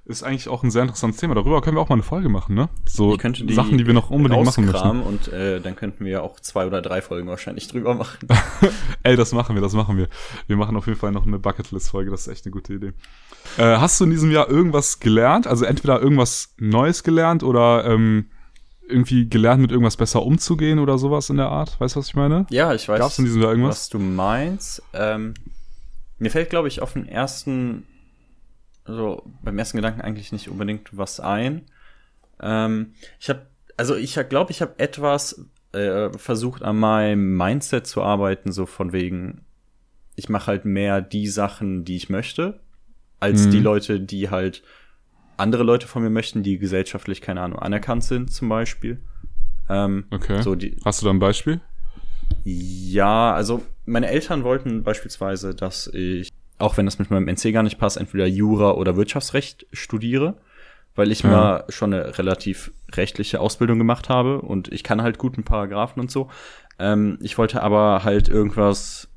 S1: ist eigentlich auch ein sehr interessantes Thema. Darüber können wir auch mal eine Folge machen, ne? So
S2: die
S1: Sachen, die wir noch unbedingt machen müssen.
S2: Und äh, dann könnten wir auch zwei oder drei Folgen wahrscheinlich drüber machen.
S1: Ey, das machen wir, das machen wir. Wir machen auf jeden Fall noch eine Bucketlist-Folge, das ist echt eine gute Idee. Äh, hast du in diesem Jahr irgendwas gelernt? Also entweder irgendwas Neues gelernt oder ähm, irgendwie gelernt, mit irgendwas besser umzugehen oder sowas in der Art? Weißt du, was ich meine?
S2: Ja, ich weiß.
S1: Gab's in diesem Jahr irgendwas?
S2: Was du meinst. Ähm, mir fällt, glaube ich, auf den ersten also beim ersten Gedanken eigentlich nicht unbedingt was ein. Ähm, ich habe, also ich glaube, ich habe etwas äh, versucht an meinem Mindset zu arbeiten, so von wegen, ich mache halt mehr die Sachen, die ich möchte, als mhm. die Leute, die halt andere Leute von mir möchten, die gesellschaftlich, keine Ahnung, anerkannt sind, zum Beispiel.
S1: Ähm, okay. So die, Hast du da ein Beispiel?
S2: Ja, also meine Eltern wollten beispielsweise, dass ich auch wenn das mit meinem NC gar nicht passt, entweder Jura oder Wirtschaftsrecht studiere, weil ich ja. mal schon eine relativ rechtliche Ausbildung gemacht habe und ich kann halt guten Paragraphen und so. Ähm, ich wollte aber halt irgendwas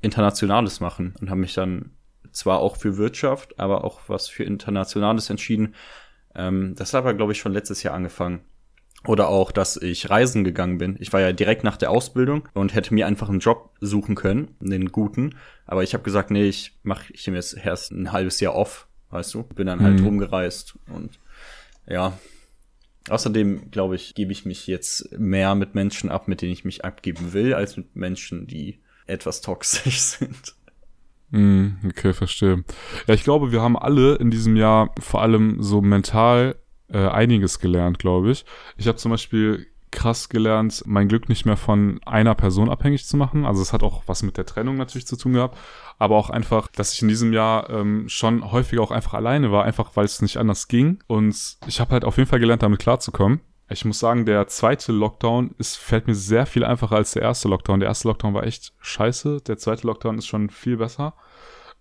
S2: Internationales machen und habe mich dann zwar auch für Wirtschaft, aber auch was für Internationales entschieden. Ähm, das hat aber, glaube ich, schon letztes Jahr angefangen. Oder auch, dass ich reisen gegangen bin. Ich war ja direkt nach der Ausbildung und hätte mir einfach einen Job suchen können, einen guten. Aber ich habe gesagt, nee, ich mache ich mir jetzt erst ein halbes Jahr off, weißt du. Bin dann halt mhm. rumgereist und ja. Außerdem, glaube ich, gebe ich mich jetzt mehr mit Menschen ab, mit denen ich mich abgeben will, als mit Menschen, die etwas toxisch sind.
S1: Mhm, okay, verstehe. Ja, ich glaube, wir haben alle in diesem Jahr vor allem so mental äh, einiges gelernt, glaube ich. Ich habe zum Beispiel krass gelernt, mein Glück nicht mehr von einer Person abhängig zu machen. Also es hat auch was mit der Trennung natürlich zu tun gehabt, aber auch einfach, dass ich in diesem Jahr ähm, schon häufig auch einfach alleine war, einfach weil es nicht anders ging. Und ich habe halt auf jeden Fall gelernt, damit klarzukommen. Ich muss sagen, der zweite Lockdown ist, fällt mir sehr viel einfacher als der erste Lockdown. Der erste Lockdown war echt scheiße. Der zweite Lockdown ist schon viel besser.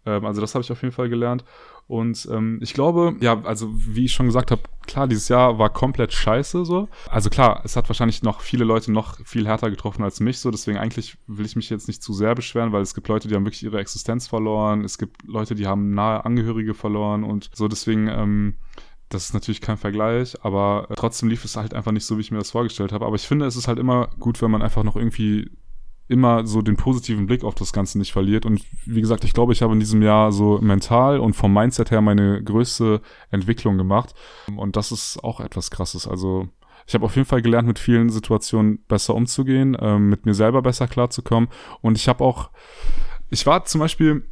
S1: Ähm, also das habe ich auf jeden Fall gelernt. Und ähm, ich glaube, ja, also wie ich schon gesagt habe, klar, dieses Jahr war komplett scheiße so. Also klar, es hat wahrscheinlich noch viele Leute noch viel härter getroffen als mich so. Deswegen eigentlich will ich mich jetzt nicht zu sehr beschweren, weil es gibt Leute, die haben wirklich ihre Existenz verloren. Es gibt Leute, die haben nahe Angehörige verloren und so. Deswegen, ähm, das ist natürlich kein Vergleich, aber trotzdem lief es halt einfach nicht so, wie ich mir das vorgestellt habe. Aber ich finde, es ist halt immer gut, wenn man einfach noch irgendwie immer so den positiven Blick auf das Ganze nicht verliert. Und wie gesagt, ich glaube, ich habe in diesem Jahr so mental und vom Mindset her meine größte Entwicklung gemacht. Und das ist auch etwas Krasses. Also ich habe auf jeden Fall gelernt, mit vielen Situationen besser umzugehen, äh, mit mir selber besser klarzukommen. Und ich habe auch, ich war zum Beispiel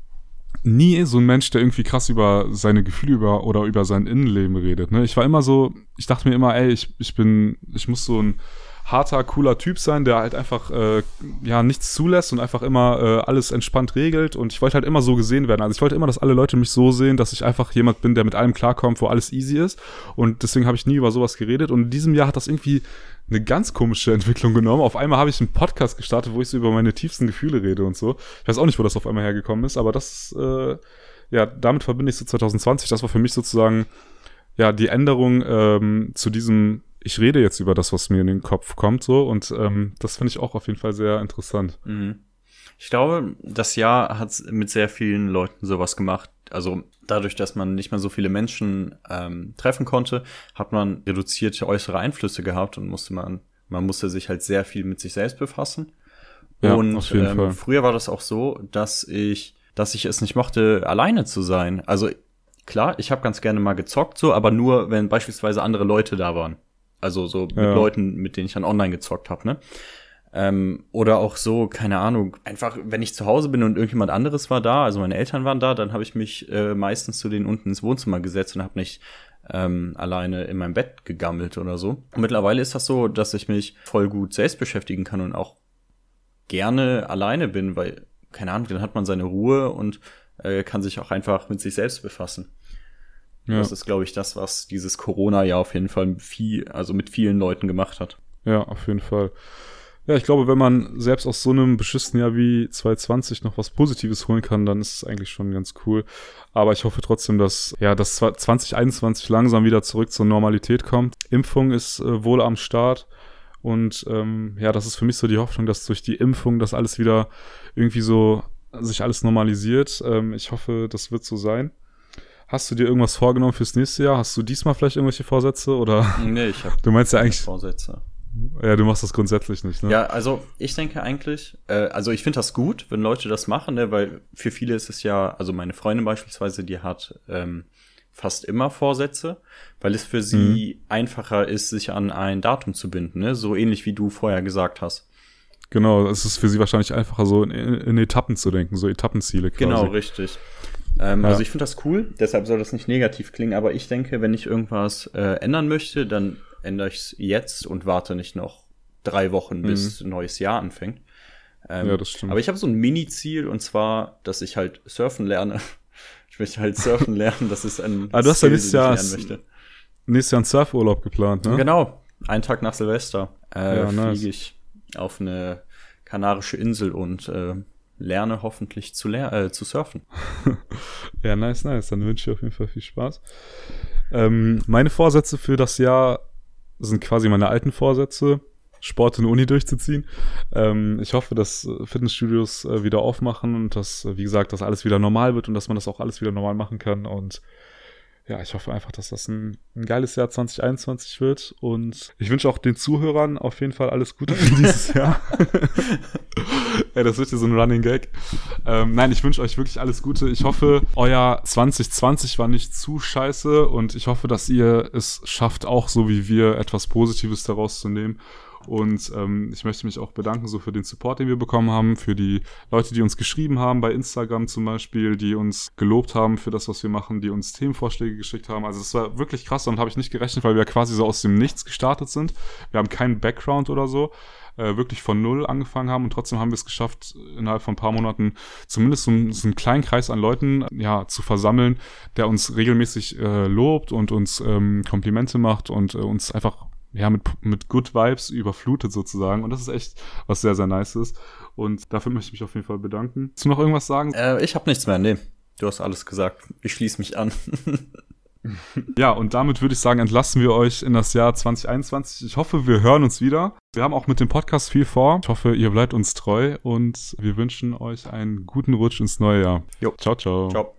S1: nie so ein Mensch, der irgendwie krass über seine Gefühle über oder über sein Innenleben redet. Ne? Ich war immer so, ich dachte mir immer, ey, ich, ich bin, ich muss so ein harter, cooler Typ sein, der halt einfach äh, ja nichts zulässt und einfach immer äh, alles entspannt regelt. Und ich wollte halt immer so gesehen werden. Also ich wollte immer, dass alle Leute mich so sehen, dass ich einfach jemand bin, der mit allem klarkommt, wo alles easy ist. Und deswegen habe ich nie über sowas geredet. Und in diesem Jahr hat das irgendwie eine ganz komische Entwicklung genommen. Auf einmal habe ich einen Podcast gestartet, wo ich so über meine tiefsten Gefühle rede und so. Ich weiß auch nicht, wo das auf einmal hergekommen ist, aber das, äh, ja, damit verbinde ich so 2020. Das war für mich sozusagen ja die Änderung ähm, zu diesem ich rede jetzt über das, was mir in den Kopf kommt, so und ähm, das finde ich auch auf jeden Fall sehr interessant.
S2: Mhm. Ich glaube, das Jahr hat mit sehr vielen Leuten sowas gemacht. Also dadurch, dass man nicht mehr so viele Menschen ähm, treffen konnte, hat man reduzierte äußere Einflüsse gehabt und musste man, man musste sich halt sehr viel mit sich selbst befassen. Ja, und ähm, früher war das auch so, dass ich, dass ich es nicht mochte, alleine zu sein. Also klar, ich habe ganz gerne mal gezockt, so, aber nur, wenn beispielsweise andere Leute da waren. Also so mit ja. Leuten, mit denen ich dann online gezockt habe, ne? Ähm, oder auch so, keine Ahnung, einfach, wenn ich zu Hause bin und irgendjemand anderes war da, also meine Eltern waren da, dann habe ich mich äh, meistens zu denen unten ins Wohnzimmer gesetzt und habe nicht ähm, alleine in meinem Bett gegammelt oder so. Und mittlerweile ist das so, dass ich mich voll gut selbst beschäftigen kann und auch gerne alleine bin, weil, keine Ahnung, dann hat man seine Ruhe und äh, kann sich auch einfach mit sich selbst befassen. Ja. Das ist, glaube ich, das, was dieses Corona ja auf jeden Fall viel, also mit vielen Leuten gemacht hat.
S1: Ja, auf jeden Fall. Ja, ich glaube, wenn man selbst aus so einem beschissenen Jahr wie 2020 noch was Positives holen kann, dann ist es eigentlich schon ganz cool. Aber ich hoffe trotzdem, dass, ja, dass 2021 langsam wieder zurück zur Normalität kommt. Impfung ist äh, wohl am Start. Und ähm, ja, das ist für mich so die Hoffnung, dass durch die Impfung das alles wieder irgendwie so sich alles normalisiert. Ähm, ich hoffe, das wird so sein. Hast du dir irgendwas vorgenommen fürs nächste Jahr? Hast du diesmal vielleicht irgendwelche Vorsätze oder?
S2: Nee, ich habe
S1: Du meinst ja eigentlich,
S2: Vorsätze.
S1: Ja, du machst das grundsätzlich nicht, ne?
S2: Ja, also ich denke eigentlich, äh, also ich finde das gut, wenn Leute das machen, ne, weil für viele ist es ja, also meine Freundin beispielsweise, die hat ähm, fast immer Vorsätze, weil es für sie einfacher ist, sich an ein Datum zu binden, ne? so ähnlich wie du vorher gesagt hast.
S1: Genau, es ist für sie wahrscheinlich einfacher, so in, in Etappen zu denken, so Etappenziele quasi.
S2: Genau, richtig. Ähm,
S1: Ja.
S2: Also ich finde das cool, deshalb soll das nicht negativ klingen, aber ich denke, wenn ich irgendwas äh, ändern möchte, dann ändere ich es jetzt und warte nicht noch drei Wochen, bis ein neues Jahr anfängt. Ähm,
S1: Mhm. Ja, das stimmt.
S2: Aber ich habe so ein Mini-Ziel und zwar, dass ich halt surfen lerne. Ich möchte halt surfen lernen, das ist ein
S1: Ah, du hast ja nächstes Jahr-
S2: lernen möchte.
S1: Nächstes Jahr einen Surfurlaub geplant, ne?
S2: Genau, einen Tag nach Silvester äh,
S1: Ja, nice.
S2: fliege ich auf eine kanarische Insel und äh, lerne hoffentlich zu, ler äh, zu surfen.
S1: Ja, nice, nice. Dann wünsche ich auf jeden Fall viel Spaß. Ähm, meine Vorsätze für das Jahr sind quasi meine alten Vorsätze, Sport in der Uni durchzuziehen. Ähm, ich hoffe, dass äh, Fitnessstudios äh, wieder aufmachen und dass, äh, wie gesagt, dass alles wieder normal wird und dass man das auch alles wieder normal machen kann. Und ja, ich hoffe einfach, dass das ein, ein geiles Jahr 2021 wird. Und ich wünsche auch den Zuhörern auf jeden Fall alles Gute für dieses Jahr. Ey, das wird hier so ein Running Gag. Ähm, nein, ich wünsche euch wirklich alles Gute. Ich hoffe, euer 2020 war nicht zu scheiße und ich hoffe, dass ihr es schafft, auch so wie wir etwas Positives daraus zu nehmen. Und ähm, ich möchte mich auch bedanken so für den Support, den wir bekommen haben, für die Leute, die uns geschrieben haben, bei Instagram zum Beispiel, die uns gelobt haben für das, was wir machen, die uns Themenvorschläge geschickt haben. Also es war wirklich krass und habe ich nicht gerechnet, weil wir quasi so aus dem Nichts gestartet sind. Wir haben keinen Background oder so äh, wirklich von null angefangen haben und trotzdem haben wir es geschafft, innerhalb von ein paar Monaten zumindest so, einen- so einen kleinen Kreis an Leuten ja, zu versammeln, der uns regelmäßig äh, lobt und uns ähm, Komplimente macht und äh, uns einfach ja, mit, mit Good Vibes überflutet sozusagen. Und das ist echt was sehr, sehr nice ist. Und dafür möchte ich mich auf jeden Fall bedanken. Willst du noch irgendwas sagen?
S2: Äh, ich habe nichts mehr, nee. Du hast alles gesagt. Ich schließe mich an.
S1: Ja, und damit würde ich sagen, entlassen wir euch in das Jahr 2021. Ich hoffe, wir hören uns wieder. Wir haben auch mit dem Podcast viel vor. Ich hoffe, ihr bleibt uns treu und wir wünschen euch einen guten Rutsch ins neue Jahr.
S2: Jo.
S1: Ciao, ciao.
S2: Ciao.